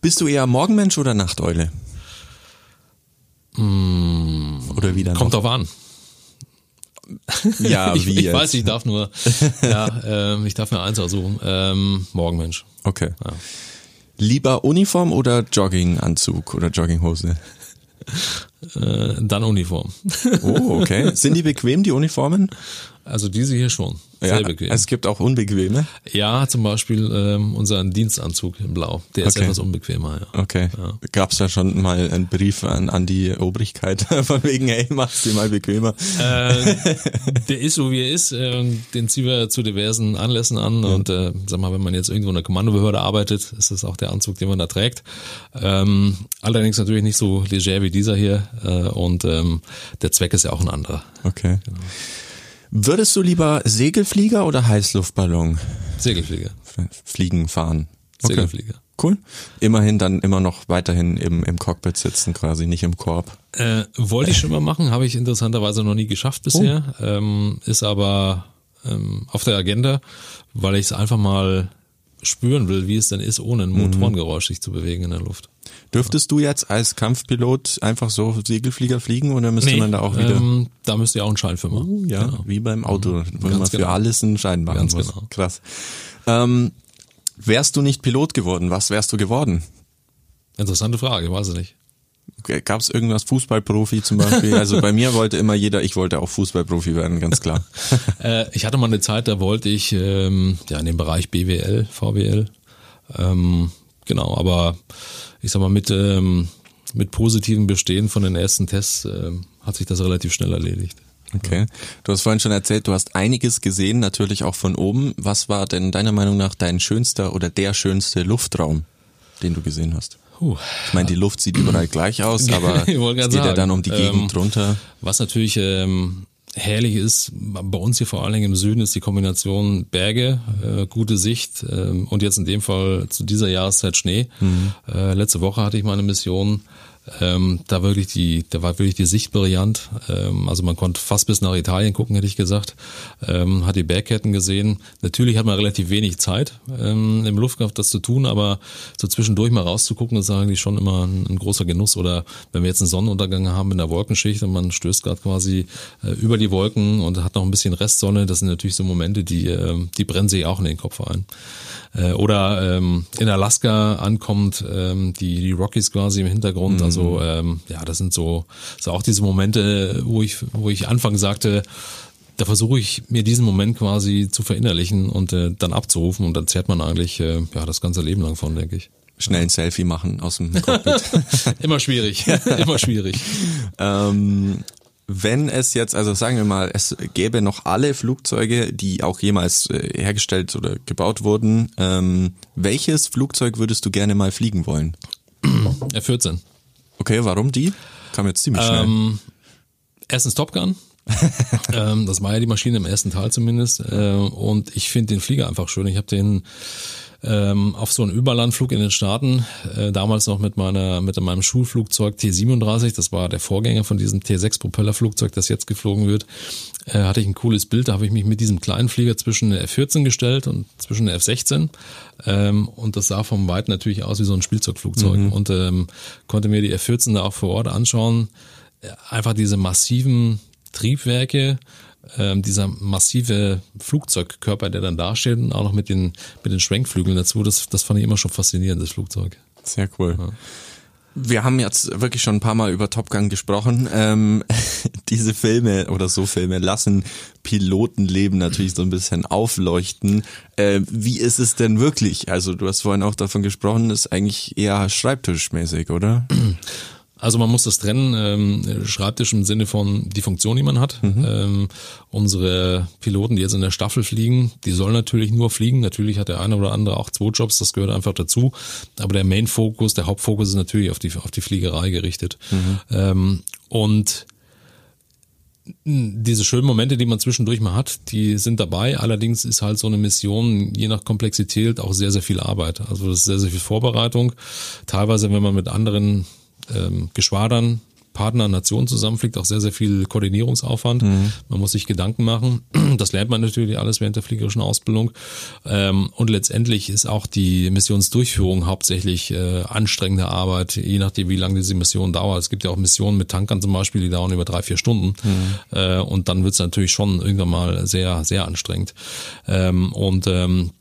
Bist du eher Morgenmensch oder Nachteule? Oder wieder Mm. Kommt drauf an. <laughs> Ja, <laughs> ich, wie ich jetzt? weiß, ich darf nur, <laughs> ja, ähm, ich darf mir eins aussuchen. Ähm, Morgenmensch. Okay. Lieber Uniform oder Jogginganzug oder Jogginghose? Äh, dann Uniform. Oh, okay. <laughs> Sind die bequem, die Uniformen? Also diese hier schon. Sehr ja, bequem. Es gibt auch unbequeme. Ja, zum Beispiel ähm, unseren Dienstanzug in Blau. Der ist Okay. etwas unbequemer, ja. Okay. Gab's da schon mal einen Brief an, an die Obrigkeit <laughs> von wegen, hey, mach's dir mal bequemer. Äh, der <laughs> ist so wie er ist. Äh, den ziehen wir zu diversen Anlässen an. Und äh, sag mal, wenn man jetzt irgendwo in einer Kommandobehörde arbeitet, ist das auch der Anzug, den man da trägt. Ähm, allerdings natürlich nicht so leger wie dieser hier. Äh, und ähm, der Zweck ist ja auch ein anderer. Okay. Würdest du lieber Segelflieger oder Heißluftballon Segelflieger. fliegen, fahren? Okay. Segelflieger. Cool. Immerhin dann immer noch weiterhin im, im Cockpit sitzen quasi, nicht im Korb. Äh, wollte ich schon mal machen, habe ich interessanterweise noch nie geschafft bisher. Ähm, ist aber ähm, auf der Agenda, weil ich es einfach mal spüren will, wie es denn ist, ohne ein Motorengeräusch sich zu bewegen in der Luft. Dürftest du jetzt als Kampfpilot einfach so Segelflieger fliegen oder müsste man da auch wieder? ähm, da müsste ja auch einen Schein für machen. Uh, ja, Genau. wie beim Auto, wo Ganz man für genau. alles einen Schein machen Ganz muss. genau. Krass. Ähm, wärst du nicht Pilot geworden, was wärst du geworden? Interessante Frage, weiß ich nicht. Gab es irgendwas Fußballprofi zum Beispiel? Also bei mir wollte immer jeder, ich wollte auch Fußballprofi werden, ganz klar. <laughs> Äh, ich hatte mal eine Zeit, da wollte ich ähm, ja in dem Bereich BWL, VWL. Ähm, genau, aber ich sag mal, mit, ähm, mit positiven Bestehen von den ersten Tests ähm, hat sich das relativ schnell erledigt. Okay. Du hast vorhin schon erzählt, du hast einiges gesehen, natürlich auch von oben. Was war denn deiner Meinung nach dein schönster oder der schönste Luftraum, den du gesehen hast? Puh. Ich meine, die Luft sieht überall gleich aus, <laughs> aber es geht ja sagen, dann um die Gegend ähm, drunter. Was natürlich ähm, herrlich ist, bei uns hier vor allen Dingen im Süden ist die Kombination Berge, äh, gute Sicht ähm, und jetzt in dem Fall zu dieser Jahreszeit Schnee. Äh, letzte Woche hatte ich mal eine Mission. Ähm, da wirklich die, da war wirklich die Sicht brillant. Ähm, also man konnte fast bis nach Italien gucken, hätte ich gesagt. Ähm, hat die Bergketten gesehen. Natürlich hat man relativ wenig Zeit ähm, im Luftkampf das zu tun, aber so zwischendurch mal rauszugucken, ist eigentlich schon immer ein, ein großer Genuss. Oder wenn wir jetzt einen Sonnenuntergang haben in der Wolkenschicht und man stößt gerade quasi äh, über die Wolken und hat noch ein bisschen Restsonne, das sind natürlich so Momente, die, äh, die brennen sich auch in den Kopf ein. Äh, oder ähm, in Alaska ankommt, ähm, die, die Rockies quasi im Hintergrund. Also ähm, ja, das sind so, so auch diese Momente, wo ich, wo ich anfangs sagte, da versuche ich mir diesen Moment quasi zu verinnerlichen und äh, dann abzurufen und dann zehrt man eigentlich äh, ja das ganze Leben lang von, denke ich. Schnell ein Selfie machen aus dem Cockpit. <laughs> Immer schwierig, <laughs> immer schwierig. ähm, wenn es jetzt, also sagen wir mal, es gäbe noch alle Flugzeuge, die auch jemals äh, hergestellt oder gebaut wurden, ähm, welches Flugzeug würdest du gerne mal fliegen wollen? F14. Okay, warum die? Kam jetzt ziemlich schnell. Ähm, erstens Top Gun. <laughs> ähm, das war ja die Maschine im ersten Teil zumindest. Äh, und ich finde den Flieger einfach schön. Ich habe den ähm, auf so einen Überlandflug in den Staaten, äh, damals noch mit meiner mit meinem Schulflugzeug T37, das war der Vorgänger von diesem T6 Propellerflugzeug, das jetzt geflogen wird, äh, hatte ich ein cooles Bild, da habe ich mich mit diesem kleinen Flieger zwischen der F14 gestellt und zwischen der F16 ähm, und das sah vom Weit natürlich aus wie so ein Spielzeugflugzeug. Und ähm, konnte mir die F14 da auch vor Ort anschauen, Äh, einfach diese massiven Triebwerke, ähm, dieser massive Flugzeugkörper, der dann dasteht und auch noch mit den, mit den Schwenkflügeln dazu, das, das fand ich immer schon faszinierend, das Flugzeug. Sehr cool. Wir haben jetzt wirklich schon ein paar Mal über Top Gun gesprochen. Ähm, <laughs> diese Filme oder so Filme lassen Pilotenleben natürlich so ein bisschen aufleuchten. Äh, wie ist es denn wirklich? Also du hast vorhin auch davon gesprochen, ist eigentlich eher schreibtischmäßig, oder? <clears throat> Also man muss das trennen, ähm, Schreibtisch im Sinne von die Funktion, die man hat. Ähm, unsere Piloten, die jetzt in der Staffel fliegen, die sollen natürlich nur fliegen. Natürlich hat der eine oder andere auch zwei Jobs, das gehört einfach dazu. Aber der Main-Fokus, der Hauptfokus ist natürlich auf die, auf die Fliegerei gerichtet. Ähm, und diese schönen Momente, die man zwischendurch mal hat, die sind dabei. Allerdings ist halt so eine Mission, je nach Komplexität, auch sehr, sehr viel Arbeit. Also das ist sehr, sehr viel Vorbereitung. Teilweise, wenn man mit anderen ähm, Geschwadern, Partner, Nationen zusammenfliegt, auch sehr, sehr viel Koordinierungsaufwand. Man muss sich Gedanken machen. <clears throat> Das lernt man natürlich alles während der fliegerischen Ausbildung. Ähm, und letztendlich ist auch die Missionsdurchführung hauptsächlich äh, anstrengende Arbeit, je nachdem, wie lange diese Mission dauert. Es gibt ja auch Missionen mit Tankern zum Beispiel, die dauern über drei, vier Stunden. Äh, und dann wird es natürlich schon irgendwann mal sehr, sehr anstrengend. Ähm, und ähm,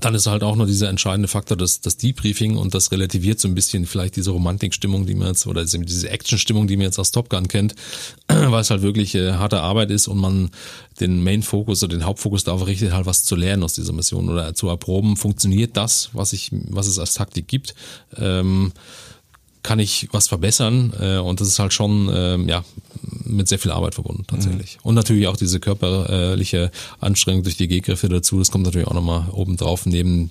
dann ist halt auch noch dieser entscheidende Faktor, das, das Debriefing und das relativiert so ein bisschen vielleicht diese Romantikstimmung, die man jetzt, oder diese Actionstimmung, die man jetzt aus Top Gun kennt, <clears throat> weil es halt wirklich äh, harte Arbeit ist und man den Main-Fokus oder den Hauptfokus darauf richtet, halt was zu lernen aus dieser Mission oder zu erproben, funktioniert das, was ich, was es als Taktik gibt. Ähm, kann ich was verbessern äh, und das ist halt schon ähm, ja mit sehr viel Arbeit verbunden tatsächlich mhm. und natürlich auch diese körperliche Anstrengung durch die Gehgriffe dazu das kommt natürlich auch nochmal oben drauf neben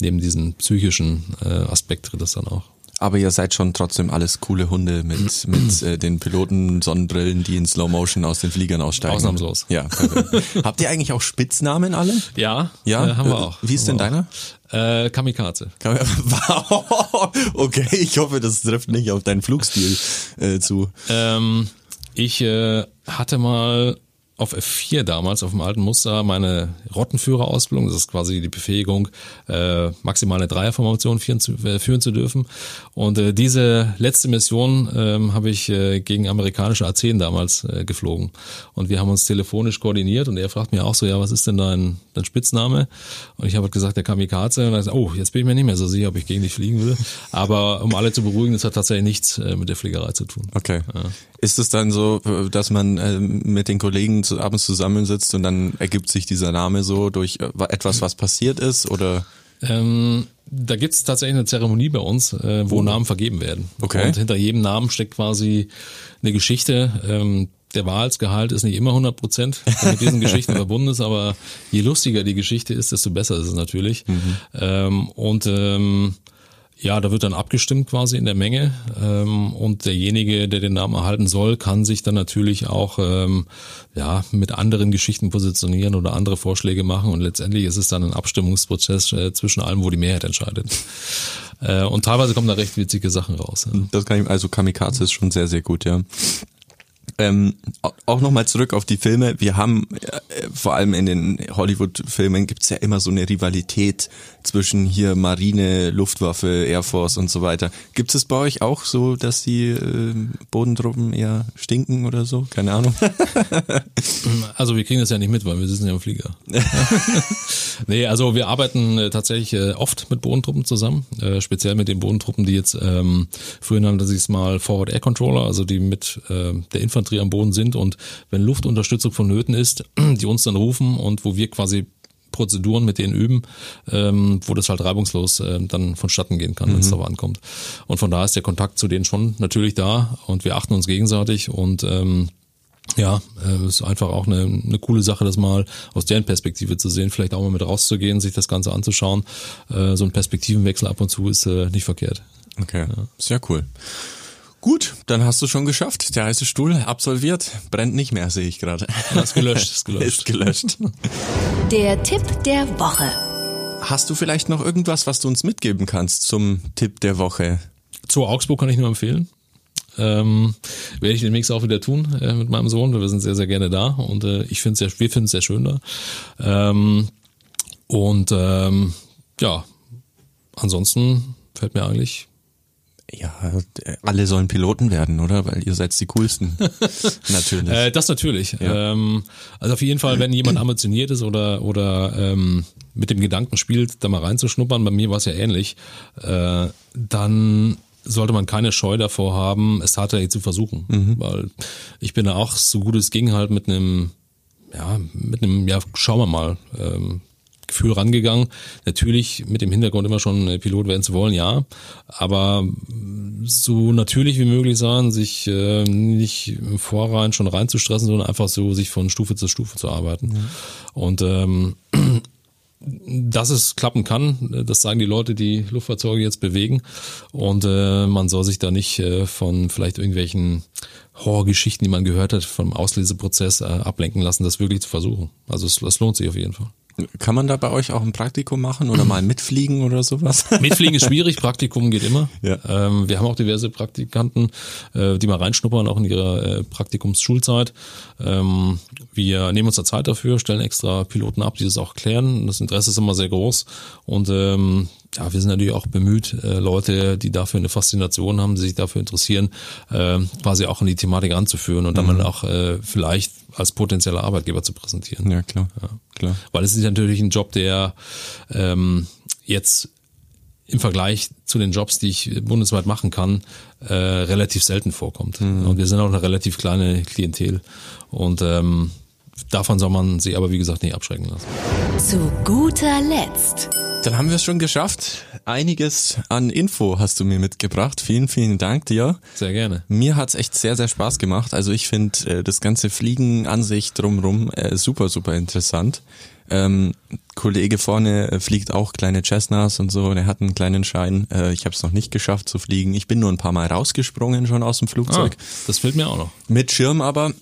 neben diesem psychischen äh, Aspekt tritt das dann auch aber ihr seid schon trotzdem alles coole Hunde mit, <clears throat> mit äh, den Piloten Sonnenbrillen, die in Slow Motion aus den Fliegern aussteigen. Ausnahmslos. Ja. <laughs> Habt ihr eigentlich auch Spitznamen alle? Ja, ja, äh, haben wir auch. Wie ist denn deiner? Äh, Kamikaze. <laughs> Wow. Okay, ich hoffe, das trifft nicht auf deinen Flugstil äh, zu. Ähm, ich äh, hatte mal auf F4 damals, auf dem alten Muster, meine Rottenführerausbildung, das ist quasi die Befähigung, äh, maximal eine Dreierformation führen zu, äh, führen zu dürfen. Und äh, diese letzte Mission ähm, habe ich äh, gegen amerikanische A10 damals äh, geflogen. Und wir haben uns telefonisch koordiniert und er fragt mir auch so, ja, was ist denn dein, dein Spitzname? Und ich habe halt gesagt, der Kamikaze. Und er sagt, oh, jetzt bin ich mir nicht mehr so sicher, ob ich gegen dich fliegen will. Aber um alle zu beruhigen, das hat tatsächlich nichts äh, mit der Fliegerei zu tun. Okay. Ja. Ist es dann so, dass man äh, mit den Kollegen zu, abends zusammensitzt und dann ergibt sich dieser Name so durch äh, etwas, was passiert ist oder? Ähm, da gibt's tatsächlich eine Zeremonie bei uns, äh, wo oh. Namen vergeben werden. Okay. Und hinter jedem Namen steckt quasi eine Geschichte. Ähm, der Wahrheitsgehalt ist nicht immer 100 Prozent mit diesen Geschichten <laughs> verbunden ist, aber je lustiger die Geschichte ist, desto besser ist es natürlich. Mhm. Ähm, und ähm, ja, da wird dann abgestimmt quasi in der Menge ähm, und derjenige, der den Namen erhalten soll, kann sich dann natürlich auch ähm, ja mit anderen Geschichten positionieren oder andere Vorschläge machen und letztendlich ist es dann ein Abstimmungsprozess äh, zwischen allem, wo die Mehrheit entscheidet. Äh, und teilweise kommen da recht witzige Sachen raus. Ja. Das kann ich, also Kamikaze ist schon sehr sehr gut, ja. Ähm, auch nochmal zurück auf die Filme. Wir haben, äh, vor allem in den Hollywood-Filmen gibt's ja immer so eine Rivalität zwischen hier Marine, Luftwaffe, Air Force und so weiter. Gibt es bei euch auch so, dass die äh, Bodentruppen eher stinken oder so? Keine Ahnung. <laughs> also wir kriegen das ja nicht mit, weil wir sitzen ja im Flieger. <laughs> nee, also wir arbeiten äh, tatsächlich äh, oft mit Bodentruppen zusammen, äh, speziell mit den Bodentruppen, die jetzt ähm, früher nannte sich es mal Forward Air Controller, also die mit äh, der Infanterie am Boden sind und wenn Luftunterstützung vonnöten ist, <clears throat> die uns dann rufen und wo wir quasi Prozeduren mit denen üben, ähm, wo das halt reibungslos äh, dann vonstatten gehen kann, wenn es mhm. darauf ankommt. Und von da ist der Kontakt zu denen schon natürlich da und wir achten uns gegenseitig und ähm, ja, äh, ist einfach auch eine, eine coole Sache, das mal aus deren Perspektive zu sehen, vielleicht auch mal mit rauszugehen, sich das Ganze anzuschauen. Äh, so ein Perspektivenwechsel ab und zu ist äh, nicht verkehrt. Okay, ja. sehr cool. Gut, dann hast du schon geschafft. Der heiße Stuhl absolviert. Brennt nicht mehr, sehe ich gerade. ist gelöscht, ist gelöscht. <laughs> Ist gelöscht. Der Tipp der Woche. Hast du vielleicht noch irgendwas, was du uns mitgeben kannst zum Tipp der Woche? Zu Augsburg kann ich nur empfehlen. Ähm, werde ich demnächst auch wieder tun äh, mit meinem Sohn. Wir sind sehr, sehr gerne da und äh, ich finde sehr, wir finden es sehr schön da. Ähm, und ähm, ja, ansonsten fällt mir eigentlich ja, alle sollen Piloten werden, oder? Weil ihr seid die coolsten. <laughs> natürlich. Äh, das natürlich. Ja. Ähm, also auf jeden Fall, wenn jemand ambitioniert ist oder oder ähm, mit dem Gedanken spielt, da mal reinzuschnuppern, bei mir war es ja ähnlich, äh, dann sollte man keine Scheu davor haben, es tatsächlich zu versuchen. Mhm. Weil ich bin da auch so gut es ging halt mit einem, ja, mit einem, ja, schauen wir mal, ähm, Gefühl rangegangen. Natürlich mit dem Hintergrund immer schon Pilot werden zu wollen, ja. Aber so natürlich wie möglich sein, sich äh, nicht im Vorrein schon reinzustressen, sondern einfach so sich von Stufe zu Stufe zu arbeiten. Mhm. Und ähm, <clears throat> dass es klappen kann, das sagen die Leute, die Luftfahrzeuge jetzt bewegen. Und äh, man soll sich da nicht äh, von vielleicht irgendwelchen Horrorgeschichten, die man gehört hat, vom Ausleseprozess äh, ablenken lassen, das wirklich zu versuchen. Also es, es lohnt sich auf jeden Fall. Kann man da bei euch auch ein Praktikum machen oder mal mitfliegen oder sowas? <laughs> Mitfliegen ist schwierig, Praktikum geht immer. Ja. Ähm, wir haben auch diverse Praktikanten, äh, die mal reinschnuppern, auch in ihrer äh, Praktikumsschulzeit. Ähm, wir nehmen uns da Zeit dafür, stellen extra Piloten ab, die das auch klären. Das Interesse ist immer sehr groß und ähm, ja, wir sind natürlich auch bemüht, äh, Leute, die dafür eine Faszination haben, sich dafür interessieren, äh, quasi auch in die Thematik anzuführen und dann Mhm. mal auch äh, vielleicht als potenzieller Arbeitgeber zu präsentieren. Ja, klar. Ja. klar. Weil es ist natürlich ein Job, der ähm, jetzt im Vergleich zu den Jobs, die ich bundesweit machen kann, äh, relativ selten vorkommt. Und wir sind auch eine relativ kleine Klientel. Und ähm, davon soll man sich aber, wie gesagt, nicht abschrecken lassen. Zu guter Letzt. Dann haben wir es schon geschafft. Einiges an Info hast du mir mitgebracht. Vielen, vielen Dank dir. Sehr gerne. Mir hat's echt sehr, sehr Spaß gemacht. Also ich finde äh, das ganze Fliegen an sich drumrum äh, super, super interessant. Ähm, Kollege vorne äh, fliegt auch kleine Cessnas und so. Der hat einen kleinen Schein. Äh, ich habe es noch nicht geschafft zu fliegen. Ich bin nur ein paar Mal rausgesprungen schon aus dem Ah, Flugzeug. das fehlt mir auch noch. Mit Schirm aber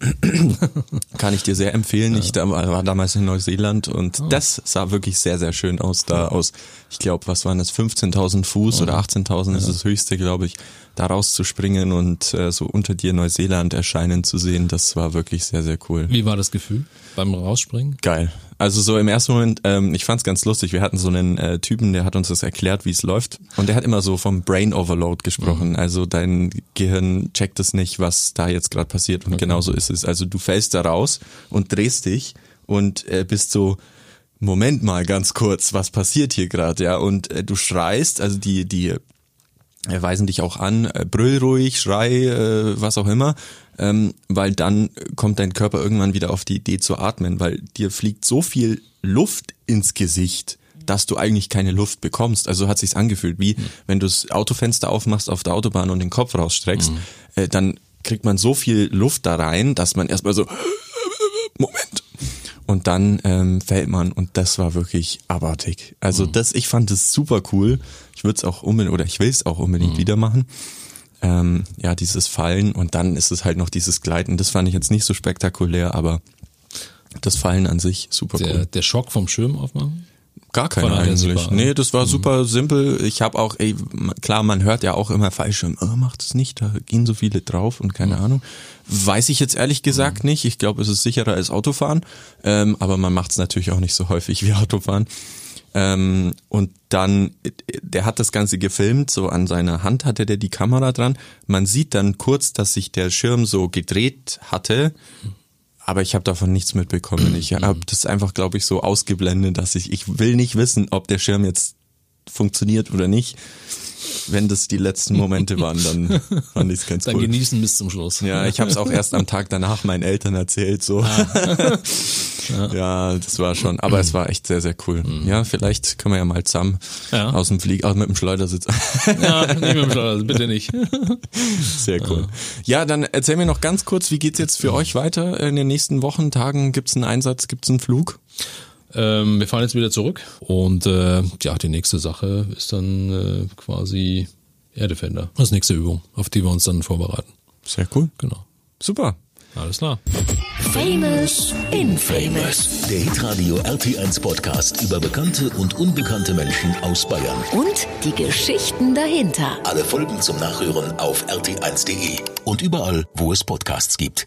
<laughs> kann ich dir sehr empfehlen. Ich da- war damals in Neuseeland und das sah wirklich sehr, sehr schön aus. Da aus, ich glaube, was waren das, 15.000 Fuß oder 18.000 ist das höchste, glaube ich, da rauszuspringen und äh, so unter dir Neuseeland erscheinen zu sehen. Das war wirklich sehr, sehr cool. Wie war das Gefühl beim Rausspringen? Geil. Also so im ersten Moment, ähm, ich fand's ganz lustig. Wir hatten so einen äh, Typen, der hat uns das erklärt, wie es läuft. Und der hat immer so vom Brain Overload gesprochen. Also dein Gehirn checkt es nicht, was da jetzt gerade passiert. Und genauso ist es. Also du fällst da raus und drehst dich und äh, bist so, Moment mal ganz kurz, was passiert hier gerade, ja? Und äh, du schreist, also die, die weisen dich auch an, äh, brüll ruhig, schrei, äh, was auch immer, ähm, weil dann kommt dein Körper irgendwann wieder auf die Idee zu atmen, weil dir fliegt so viel Luft ins Gesicht, dass du eigentlich keine Luft bekommst. Also hat sich's angefühlt, wie wenn du das Autofenster aufmachst auf der Autobahn und den Kopf rausstreckst, äh, dann kriegt man so viel Luft da rein, dass man erstmal so <laughs> Moment. Und dann ähm, fällt man und das war wirklich abartig. Also das, ich fand es super cool. Ich würde es auch unbedingt oder ich will es auch unbedingt wieder machen. Ähm, ja, dieses Fallen und dann ist es halt noch dieses Gleiten. Das fand ich jetzt nicht so spektakulär, aber das Fallen an sich super Der, cool. der Schock vom Schirm aufmachen? Gar keine eigentlich. ne? Nee, das war super simpel. Ich habe auch, ey, klar, man hört ja auch immer Fallschirm, oh, macht es nicht, da gehen so viele drauf und keine Ahnung. Weiß ich jetzt ehrlich gesagt nicht. Ich glaube, es ist sicherer als Autofahren, ähm, aber man macht es natürlich auch nicht so häufig wie <laughs> Autofahren. Ähm, und dann, der hat das Ganze gefilmt, so an seiner Hand hatte der die Kamera dran. Man sieht dann kurz, dass sich der Schirm so gedreht hatte, aber ich habe davon nichts mitbekommen. Ich habe das einfach, glaube ich, so ausgeblendet, dass ich, ich will nicht wissen, ob der Schirm jetzt funktioniert oder nicht. Wenn das die letzten Momente waren, dann <laughs> fand ich es ganz Dann cool. genießen bis zum Schluss. Ja, ich habe es auch erst am Tag danach meinen Eltern erzählt, so. <laughs> ja. das war schon, aber es war echt sehr, sehr cool. Ja, vielleicht können wir ja mal zusammen Ja. aus dem Flieg, aus mit dem Schleudersitz. Ja, nicht mit dem Schleuder, bitte nicht. <laughs> Sehr cool. Ja, dann erzähl mir noch ganz kurz, wie geht's jetzt für euch weiter in den nächsten Wochen, Tagen? Gibt's einen Einsatz, gibt's einen Flug? Ähm, wir fahren jetzt wieder zurück und äh, ja, die nächste Sache ist dann äh, quasi Air Defender. Das ist nächste Übung, auf die wir uns dann vorbereiten. Sehr cool. Genau. Super. Alles klar. Famous Infamous. Der Hitradio RT1 Podcast über bekannte und unbekannte Menschen aus Bayern. Und die Geschichten dahinter. Alle Folgen zum Nachhören auf rt1.de und überall, wo es Podcasts gibt.